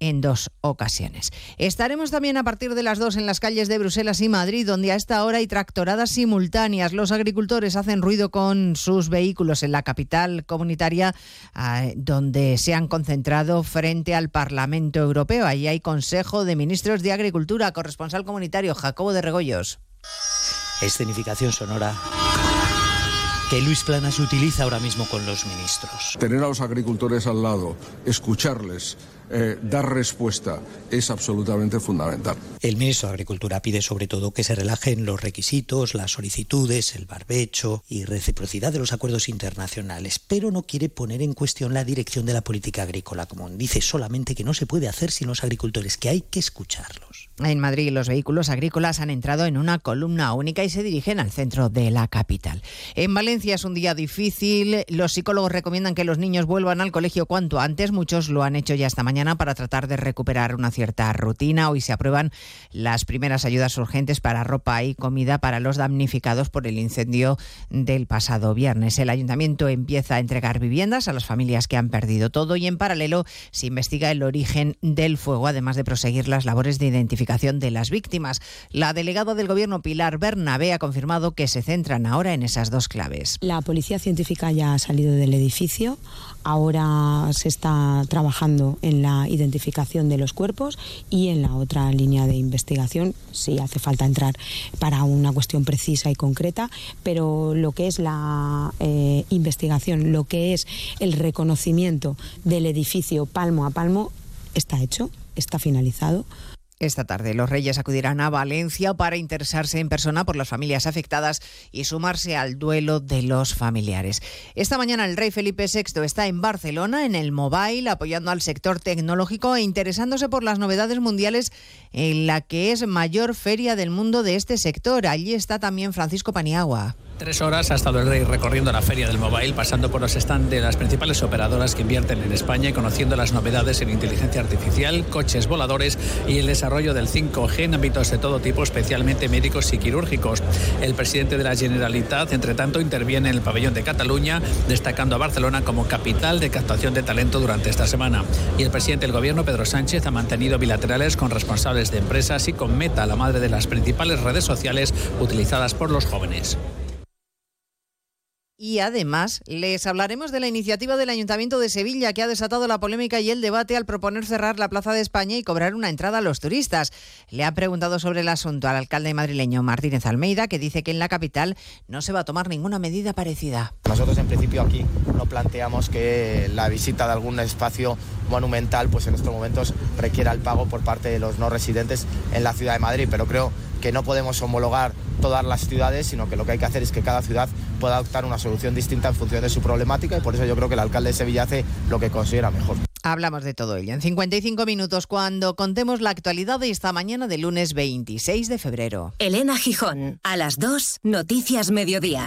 en dos ocasiones. Estaremos también a partir de las dos en las calles de Bruselas y Madrid, donde a esta hora hay tractoradas simultáneas. Los agricultores hacen ruido con sus vehículos en la capital comunitaria, ah, donde se han concentrado frente al Parlamento Europeo. Ahí hay Consejo de Ministros de Agricultura, corresponsal comunitario Jacobo de Regoyos. Escenificación sonora que Luis Planas utiliza ahora mismo con los ministros. Tener a los agricultores al lado, escucharles, eh, dar respuesta es absolutamente fundamental. El ministro de Agricultura pide sobre todo que se relajen los requisitos, las solicitudes, el barbecho y reciprocidad de los acuerdos internacionales, pero no quiere poner en cuestión la dirección de la política agrícola común. Dice solamente que no se puede hacer sin los agricultores, que hay que escucharlos. En Madrid los vehículos agrícolas han entrado en una columna única y se dirigen al centro de la capital. En Valencia es un día difícil. Los psicólogos recomiendan que los niños vuelvan al colegio cuanto antes. Muchos lo han hecho ya esta mañana para tratar de recuperar una cierta rutina. Hoy se aprueban las primeras ayudas urgentes para ropa y comida para los damnificados por el incendio del pasado viernes. El ayuntamiento empieza a entregar viviendas a las familias que han perdido todo y en paralelo se investiga el origen del fuego, además de proseguir las labores de identificación de las víctimas. La delegada del gobierno Pilar Bernabé ha confirmado que se centran ahora en esas dos claves. La policía científica ya ha salido del edificio, ahora se está trabajando en la identificación de los cuerpos y en la otra línea de investigación, si hace falta entrar para una cuestión precisa y concreta, pero lo que es la eh, investigación, lo que es el reconocimiento del edificio palmo a palmo, está hecho, está finalizado. Esta tarde los reyes acudirán a Valencia para interesarse en persona por las familias afectadas y sumarse al duelo de los familiares. Esta mañana el rey Felipe VI está en Barcelona, en el Mobile, apoyando al sector tecnológico e interesándose por las novedades mundiales en la que es mayor feria del mundo de este sector. Allí está también Francisco Paniagua. Tres horas ha estado el rey recorriendo la feria del mobile, pasando por los stands de las principales operadoras que invierten en España y conociendo las novedades en inteligencia artificial, coches voladores y el desarrollo del 5G en ámbitos de todo tipo, especialmente médicos y quirúrgicos. El presidente de la Generalitat, entre tanto, interviene en el pabellón de Cataluña, destacando a Barcelona como capital de captación de talento durante esta semana. Y el presidente del gobierno, Pedro Sánchez, ha mantenido bilaterales con responsables de empresas y con Meta, la madre de las principales redes sociales utilizadas por los jóvenes. Y además les hablaremos de la iniciativa del Ayuntamiento de Sevilla que ha desatado la polémica y el debate al proponer cerrar la Plaza de España y cobrar una entrada a los turistas. Le ha preguntado sobre el asunto al alcalde madrileño Martínez Almeida, que dice que en la capital no se va a tomar ninguna medida parecida. Nosotros en principio aquí no planteamos que la visita de algún espacio monumental pues en estos momentos requiera el pago por parte de los no residentes en la ciudad de Madrid, pero creo que no podemos homologar todas las ciudades, sino que lo que hay que hacer es que cada ciudad pueda adoptar una solución distinta en función de su problemática y por eso yo creo que el alcalde de Sevilla hace lo que considera mejor. Hablamos de todo ello en 55 minutos cuando contemos la actualidad de esta mañana de lunes 26 de febrero. Elena Gijón, a las 2, Noticias Mediodía.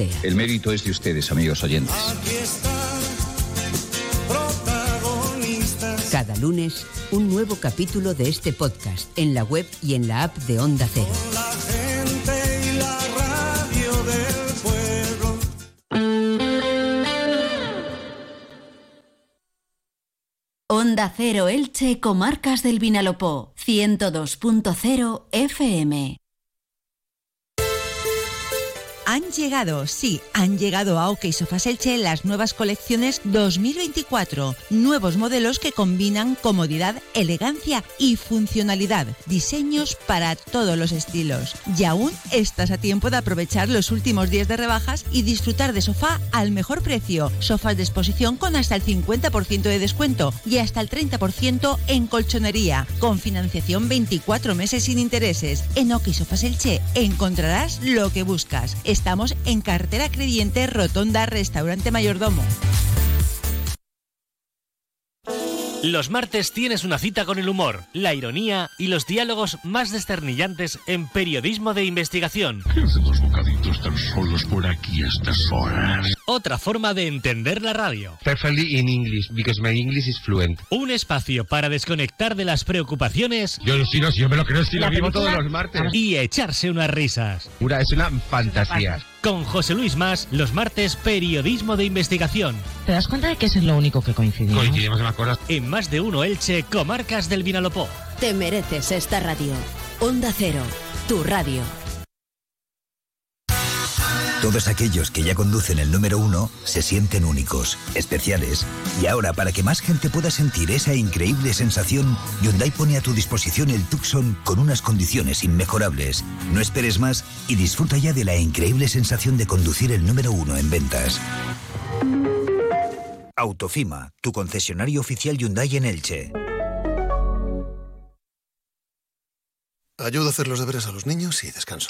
El mérito es de ustedes, amigos oyentes. Cada lunes, un nuevo capítulo de este podcast en la web y en la app de Onda Cero. Onda Cero Elche, Comarcas del Vinalopó, 102.0 FM. Han llegado, sí, han llegado a OK Sofas Elche las nuevas colecciones 2024. Nuevos modelos que combinan comodidad, elegancia y funcionalidad. Diseños para todos los estilos. Y aún estás a tiempo de aprovechar los últimos días de rebajas y disfrutar de sofá al mejor precio. Sofás de exposición con hasta el 50% de descuento y hasta el 30% en colchonería. Con financiación 24 meses sin intereses. En OK Sofas Elche encontrarás lo que buscas. Estamos en cartera creyente Rotonda Restaurante Mayordomo. Los martes tienes una cita con el humor, la ironía y los diálogos más desternillantes en periodismo de investigación. ¿Qué hacen los bocaditos tan solos por aquí a estas horas? Otra forma de entender la radio. Perfectly in English, because my English is fluent. Un espacio para desconectar de las preocupaciones. Yo no, sí, yo me lo creo, sí, lo vivo todos los martes. Y echarse unas risas. Una, es una fantasía. Con José Luis Más, los martes Periodismo de Investigación. ¿Te das cuenta de que eso es lo único que coincidimos? Coincidimos en las cosas. En más de uno Elche, Comarcas del Vinalopó. Te mereces esta radio. Onda Cero, tu radio. Todos aquellos que ya conducen el número uno se sienten únicos, especiales. Y ahora, para que más gente pueda sentir esa increíble sensación, Hyundai pone a tu disposición el Tucson con unas condiciones inmejorables. No esperes más y disfruta ya de la increíble sensación de conducir el número uno en ventas. Autofima, tu concesionario oficial Hyundai en Elche. Ayudo a hacer los deberes a los niños y descanso.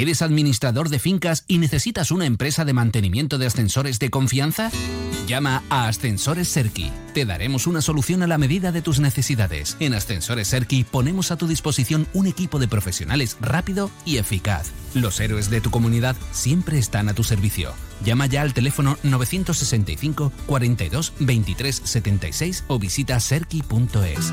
¿Eres administrador de fincas y necesitas una empresa de mantenimiento de ascensores de confianza? Llama a Ascensores Serki. Te daremos una solución a la medida de tus necesidades. En Ascensores Serki ponemos a tu disposición un equipo de profesionales rápido y eficaz. Los héroes de tu comunidad siempre están a tu servicio. Llama ya al teléfono 965 42 23 76 o visita serki.es.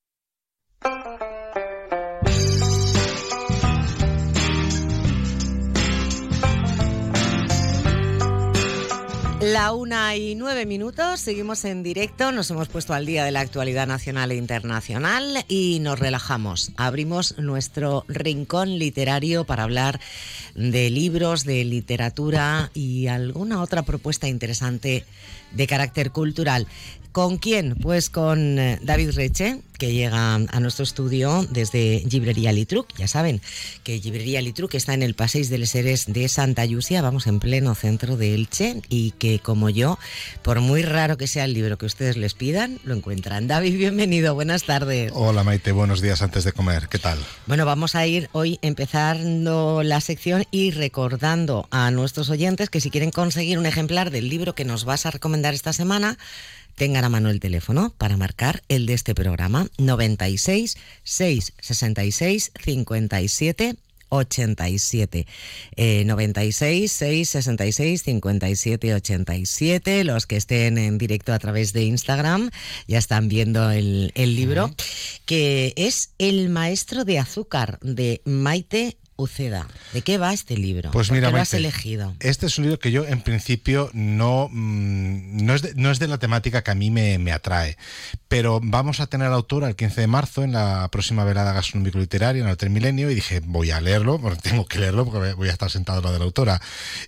La una y nueve minutos, seguimos en directo, nos hemos puesto al día de la actualidad nacional e internacional y nos relajamos. Abrimos nuestro rincón literario para hablar de libros, de literatura y alguna otra propuesta interesante de carácter cultural. ¿Con quién? Pues con eh, David Reche, que llega a nuestro estudio desde Librería Litruc. Ya saben que Librería Litruc está en el Paseo de les de Santa Yusia, vamos en pleno centro de Elche, y que como yo, por muy raro que sea el libro que ustedes les pidan, lo encuentran. David, bienvenido, buenas tardes. Hola Maite, buenos días antes de comer, ¿qué tal? Bueno, vamos a ir hoy empezando la sección y recordando a nuestros oyentes que si quieren conseguir un ejemplar del libro que nos vas a recomendar esta semana, tengan a mano el teléfono para marcar el de este programa 96 666 57 87 eh, 96 666 57 87 los que estén en directo a través de Instagram ya están viendo el, el libro que es El maestro de azúcar de Maite Uceda. ¿De qué va este libro? Pues mira, ¿Por qué lo has elegido? Este es un libro que yo en principio no, mm, no, es, de, no es de la temática que a mí me, me atrae, pero vamos a tener a la autora el 15 de marzo en la próxima velada gastronómico-literaria en el Hotel Milenio y dije, voy a leerlo, porque tengo que leerlo porque voy a estar sentado al lado de la autora.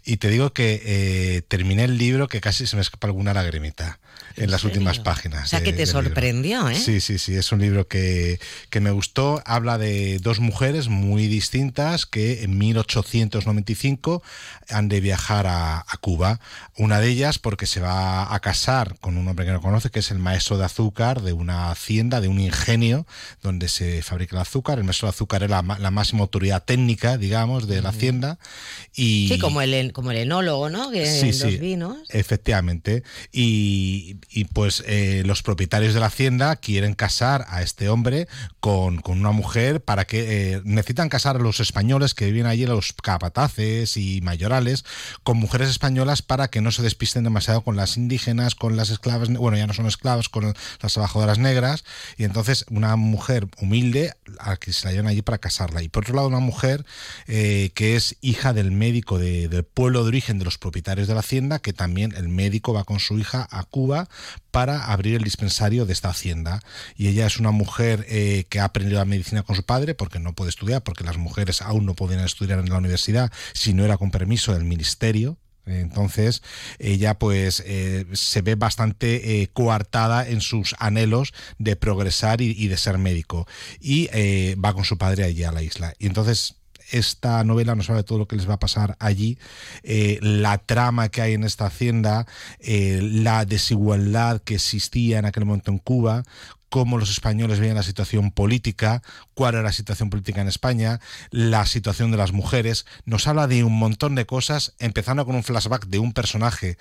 Y te digo que eh, terminé el libro que casi se me escapa alguna lagrimita en, las serio? últimas páginas. O sea, de- que te sorprendió, ¿eh? Sí, sí, sí, es un libro que, que me gustó. Habla de dos mujeres muy distintas que en 1895 han de viajar a, a Cuba. Una de ellas porque se va a casar con un hombre que no conoce, que es el maestro de azúcar de una hacienda, de un ingenio donde se fabrica el azúcar. El maestro de azúcar es la, la máxima autoridad técnica, digamos, de la hacienda. Y, Sí, como el, como el enólogo, ¿no? Que Sí, los sí. vinos. Efectivamente. Y, y, pues eh, los propietarios de la hacienda quieren casar a este hombre con, con una mujer para que eh, necesitan casar a los españoles que viven allí, los capataces y mayorales, con mujeres españolas para que no se despisten demasiado con las indígenas, con las esclavas, bueno, ya no son esclavas, con las trabajadoras negras. Y entonces una mujer humilde a que se la llevan allí para casarla. Y por otro lado, una mujer eh, que es hija del médico de- del pueblo de origen de los propietarios de la hacienda, que también el médico va con su hija a Cuba para abrir el dispensario de esta hacienda. Y ella es una mujer eh, que ha aprendido la medicina con su padre, porque no puede estudiar, porque las mujeres aún no podían estudiar en la universidad si no era con permiso del ministerio. Entonces ella pues eh, se ve bastante eh, coartada en sus anhelos de progresar y, de ser médico y va con su padre allí a la isla. Y entonces esta novela nos habla de todo lo que les va a pasar allí, eh, la trama que hay en esta hacienda, eh, la desigualdad que existía en aquel momento en Cuba, cómo los españoles veían la situación política, cuál era la situación política en España, la situación de las mujeres. Nos habla de un montón de cosas, empezando con un flashback de un personaje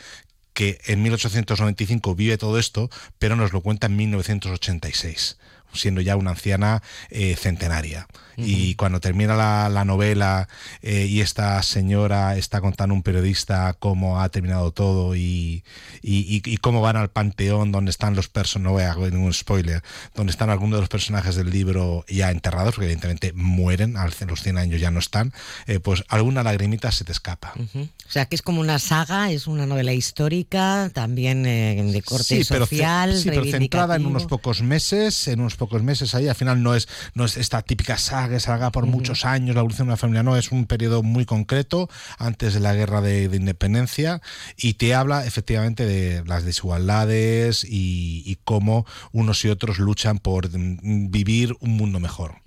que en 1895 vive todo esto, pero nos lo cuenta en 1986 siendo ya una anciana eh, centenaria. Y cuando termina la, la novela eh, y esta señora está contando a un periodista cómo ha terminado todo y, y- y- y cómo van al panteón donde están los personajes, no voy a hacer ningún spoiler, donde están algunos de los personajes del libro ya enterrados, porque evidentemente mueren, a los 100 años ya no están, eh, pues alguna lagrimita se te escapa. O sea, que es como una saga, es una novela histórica, también de corte Sí, pero, social, sí, pero centrada en unos pocos meses, en unos pocos meses ahí. Al final no es, no es esta típica saga que salga por muchos años, la evolución de una familia, no, es un periodo muy concreto antes de la guerra de, independencia y te habla efectivamente de las desigualdades y, cómo unos y otros luchan por mm, vivir un mundo mejor.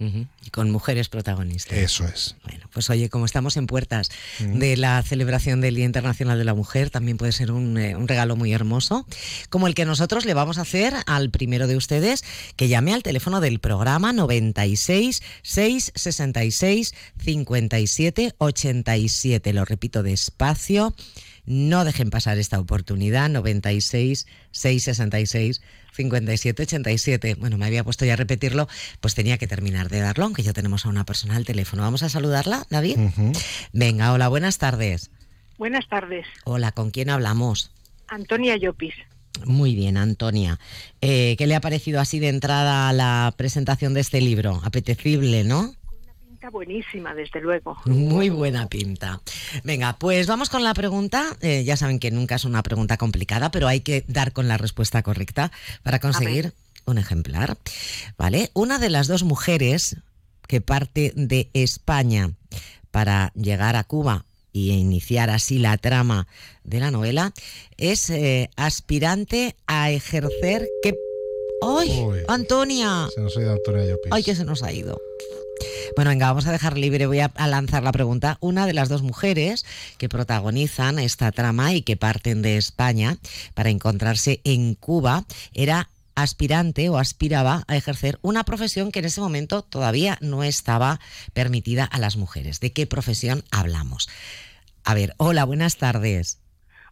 con mujeres protagonistas. Eso es. Bueno, pues oye, como estamos en puertas de la celebración del Día Internacional de la Mujer, también puede ser un, eh, un regalo muy hermoso, como el que nosotros le vamos a hacer al primero de ustedes, que llame al teléfono del programa 96 666 57 87. Lo repito despacio. No dejen pasar esta oportunidad. 96 666 57 87. Bueno, me había puesto ya a repetirlo, pues tenía que terminar de darlo, aunque ya tenemos a una persona al teléfono. Vamos a saludarla, David. Venga, hola, buenas tardes. Buenas tardes. Hola, ¿con quién hablamos? Antonia Llopis. Muy bien, Antonia. Eh, ¿Qué le ha parecido así de entrada a la presentación de este libro? Apetecible, ¿no? Una pinta buenísima, desde luego. Muy buena pinta. Venga, pues vamos con la pregunta. Eh, ya saben que nunca es una pregunta complicada, pero hay que dar con la respuesta correcta para conseguir un ejemplar. ¿Vale? Una de las dos mujeres que parte de España para llegar a Cuba y iniciar así la trama de la novela, es eh, aspirante a ejercer que... ¡Ay, Antonia! Se nos ha ido Antonia ¡Ay, que se nos ha ido! Bueno, venga, vamos a dejar libre, voy a, lanzar la pregunta. Una de las dos mujeres que protagonizan esta trama y que parten de España para encontrarse en Cuba era aspirante o aspiraba a ejercer una profesión que en ese momento todavía no estaba permitida a las mujeres. ¿De qué profesión hablamos? A ver, hola, buenas tardes.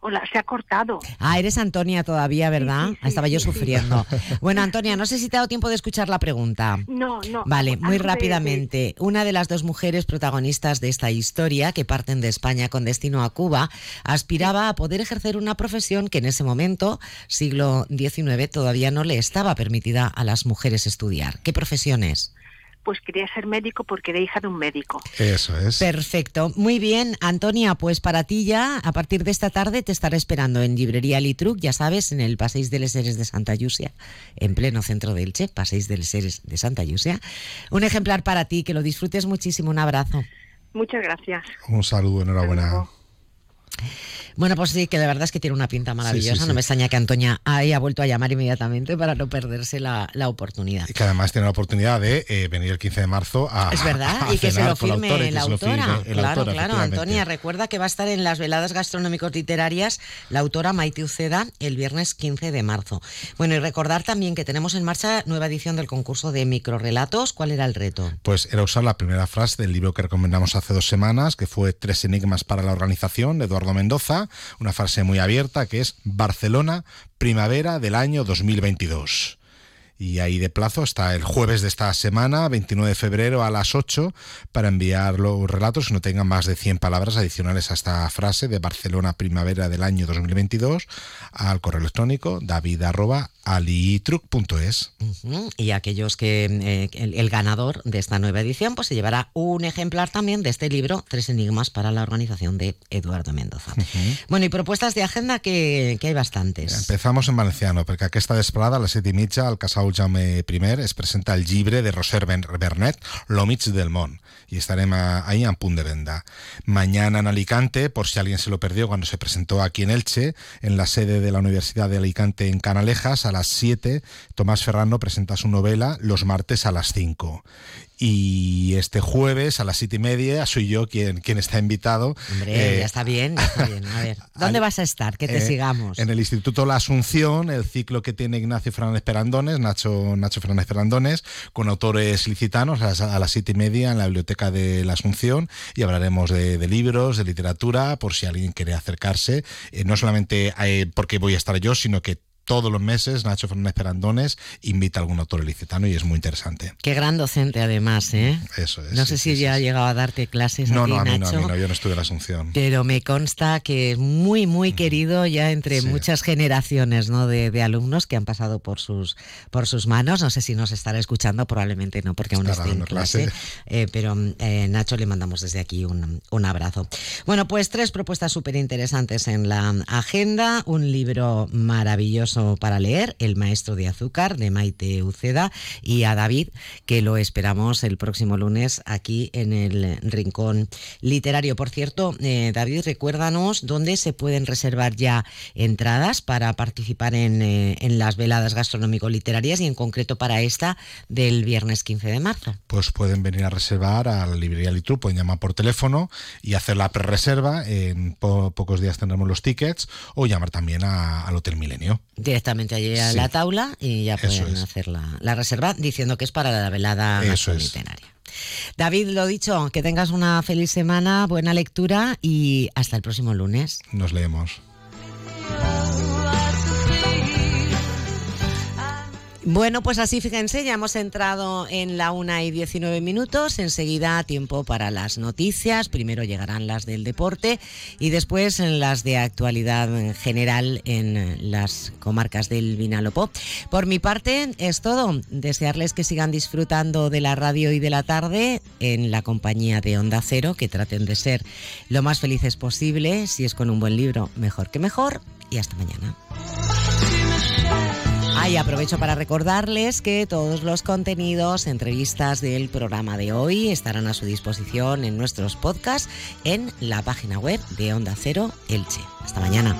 Hola, se ha cortado. Ah, eres Antonia todavía, ¿verdad? Estaba yo sufriendo. Bueno, Antonia, no sé si te ha dado tiempo de escuchar la pregunta. No, no. Vale, muy rápidamente. Una de las dos mujeres protagonistas de esta historia, que parten de España con destino a Cuba, aspiraba a poder ejercer una profesión que en ese momento, siglo XIX, todavía no le estaba permitida a las mujeres estudiar. ¿Qué profesión es? Pues quería ser médico porque era hija de un médico. Eso es. Perfecto. Muy bien, Antonia, pues para ti ya, a partir de esta tarde, te estaré esperando en Librería Litruc, ya sabes, en el Paséis de les Seres de Santa Yusia, en pleno centro de Elche, Paséis de les Seres de Santa Yusia. Un ejemplar para ti, que lo disfrutes muchísimo. Un abrazo. Muchas gracias. Un saludo, enhorabuena. Bueno, pues sí, que de verdad es que tiene una pinta maravillosa. No me extraña que Antonia haya vuelto a llamar inmediatamente para no perderse la, oportunidad. Y que además tiene la oportunidad de eh, venir el 15 de marzo a. Es verdad, y que se lo firme la autora. claro, claro. Antonia, recuerda que va a estar en las veladas gastronómicos literarias la autora Maite Uceda el viernes 15 de marzo. Bueno, y recordar también que tenemos en marcha nueva edición del concurso de microrelatos. ¿Cuál era el reto? Pues era usar la primera frase del libro que recomendamos hace dos semanas, que fue Tres enigmas para la organización, de Eduardo Mendoza una frase muy abierta que es Barcelona, primavera del año 2022 y ahí de plazo hasta el jueves de esta semana, 29 de febrero a las 8, para enviar los relatos que no tengan más de 100 palabras adicionales a esta frase de Barcelona primavera del año 2022 al correo electrónico david@alitruc.es. Y aquellos que eh, el, ganador de esta nueva edición pues se llevará un ejemplar también de este libro Tres enigmas para la organización de Eduardo Mendoza. Bueno, y propuestas de agenda que, hay bastantes. Empezamos en valenciano, porque aquí está desesperada a las 7 y al casal Jaume I es presenta el llibre de Roser Bernet, L'Homich del Món, y estaremos ahí en punt de venda. Mañana en Alicante, por si alguien se lo perdió cuando se presentó aquí en Elche, en la sede de la Universidad de Alicante en Canalejas, a las 7, Tomás Ferrando presenta su novela Los martes a las 5. Y este jueves a las siete y media soy yo quien, quien está invitado. Hombre, eh, ya está bien, ya está bien. A ver, ¿dónde vas a estar? Que te eh, sigamos. En el Instituto La Asunción, el ciclo que tiene Ignacio Fernández Perandones, Nacho, Nacho Fernández Perandones, con autores licitanos a las, siete y media en la Biblioteca de La Asunción y hablaremos de, libros, de literatura, por si alguien quiere acercarse. Eh, no solamente porque voy a estar yo, sino que todos los meses Nacho Fernández Perandones invita a algún autor ilicitano y es muy interesante. Qué gran docente además, ¿eh? Eso es. No sé si ya ha llegado a darte clases. No, a no, a mí no, a mí no, yo no estuve en la Asunción. Pero me consta que es muy, muy querido ya entre muchas generaciones ¿no? de, alumnos que han pasado por sus, por sus manos. No sé si nos estará escuchando, probablemente no, porque aún está en clase. Eh, pero eh, Nacho le mandamos desde aquí un, un abrazo. Bueno, pues tres propuestas súper interesantes en la agenda. Un libro maravilloso para leer, El Maestro de Azúcar, de Maite Uceda, y a David, que lo esperamos el próximo lunes aquí en el Rincón Literario. Por cierto, eh, David, recuérdanos dónde se pueden reservar ya entradas para participar en, eh, en las veladas gastronómico-literarias y en concreto para esta del viernes 15 de marzo. Pues pueden venir a reservar a la librería Litru, pueden llamar por teléfono y hacer la pre-reserva. En po- pocos días tendremos los tickets o llamar también al Hotel Milenio. Directamente allí a Sí. la taula y ya pueden hacer la, la reserva diciendo que es para la velada gastroniteraria. David, lo dicho, que tengas una feliz semana, buena lectura y hasta el próximo lunes. Nos leemos. Bueno, pues así fíjense, ya hemos entrado en la una y 19 minutos. Enseguida tiempo para las noticias. Primero llegarán las del deporte y después las de actualidad en general en las comarcas del Vinalopó. Por mi parte es todo. Desearles que sigan disfrutando de la radio y de la tarde en la compañía de Onda Cero, que traten de ser lo más felices posible. Si es con un buen libro, mejor que mejor. Y hasta mañana. Ah, y aprovecho para recordarles que todos los contenidos, entrevistas del programa de hoy estarán a su disposición en nuestros podcasts en la página web de Onda Cero Elche. Hasta mañana.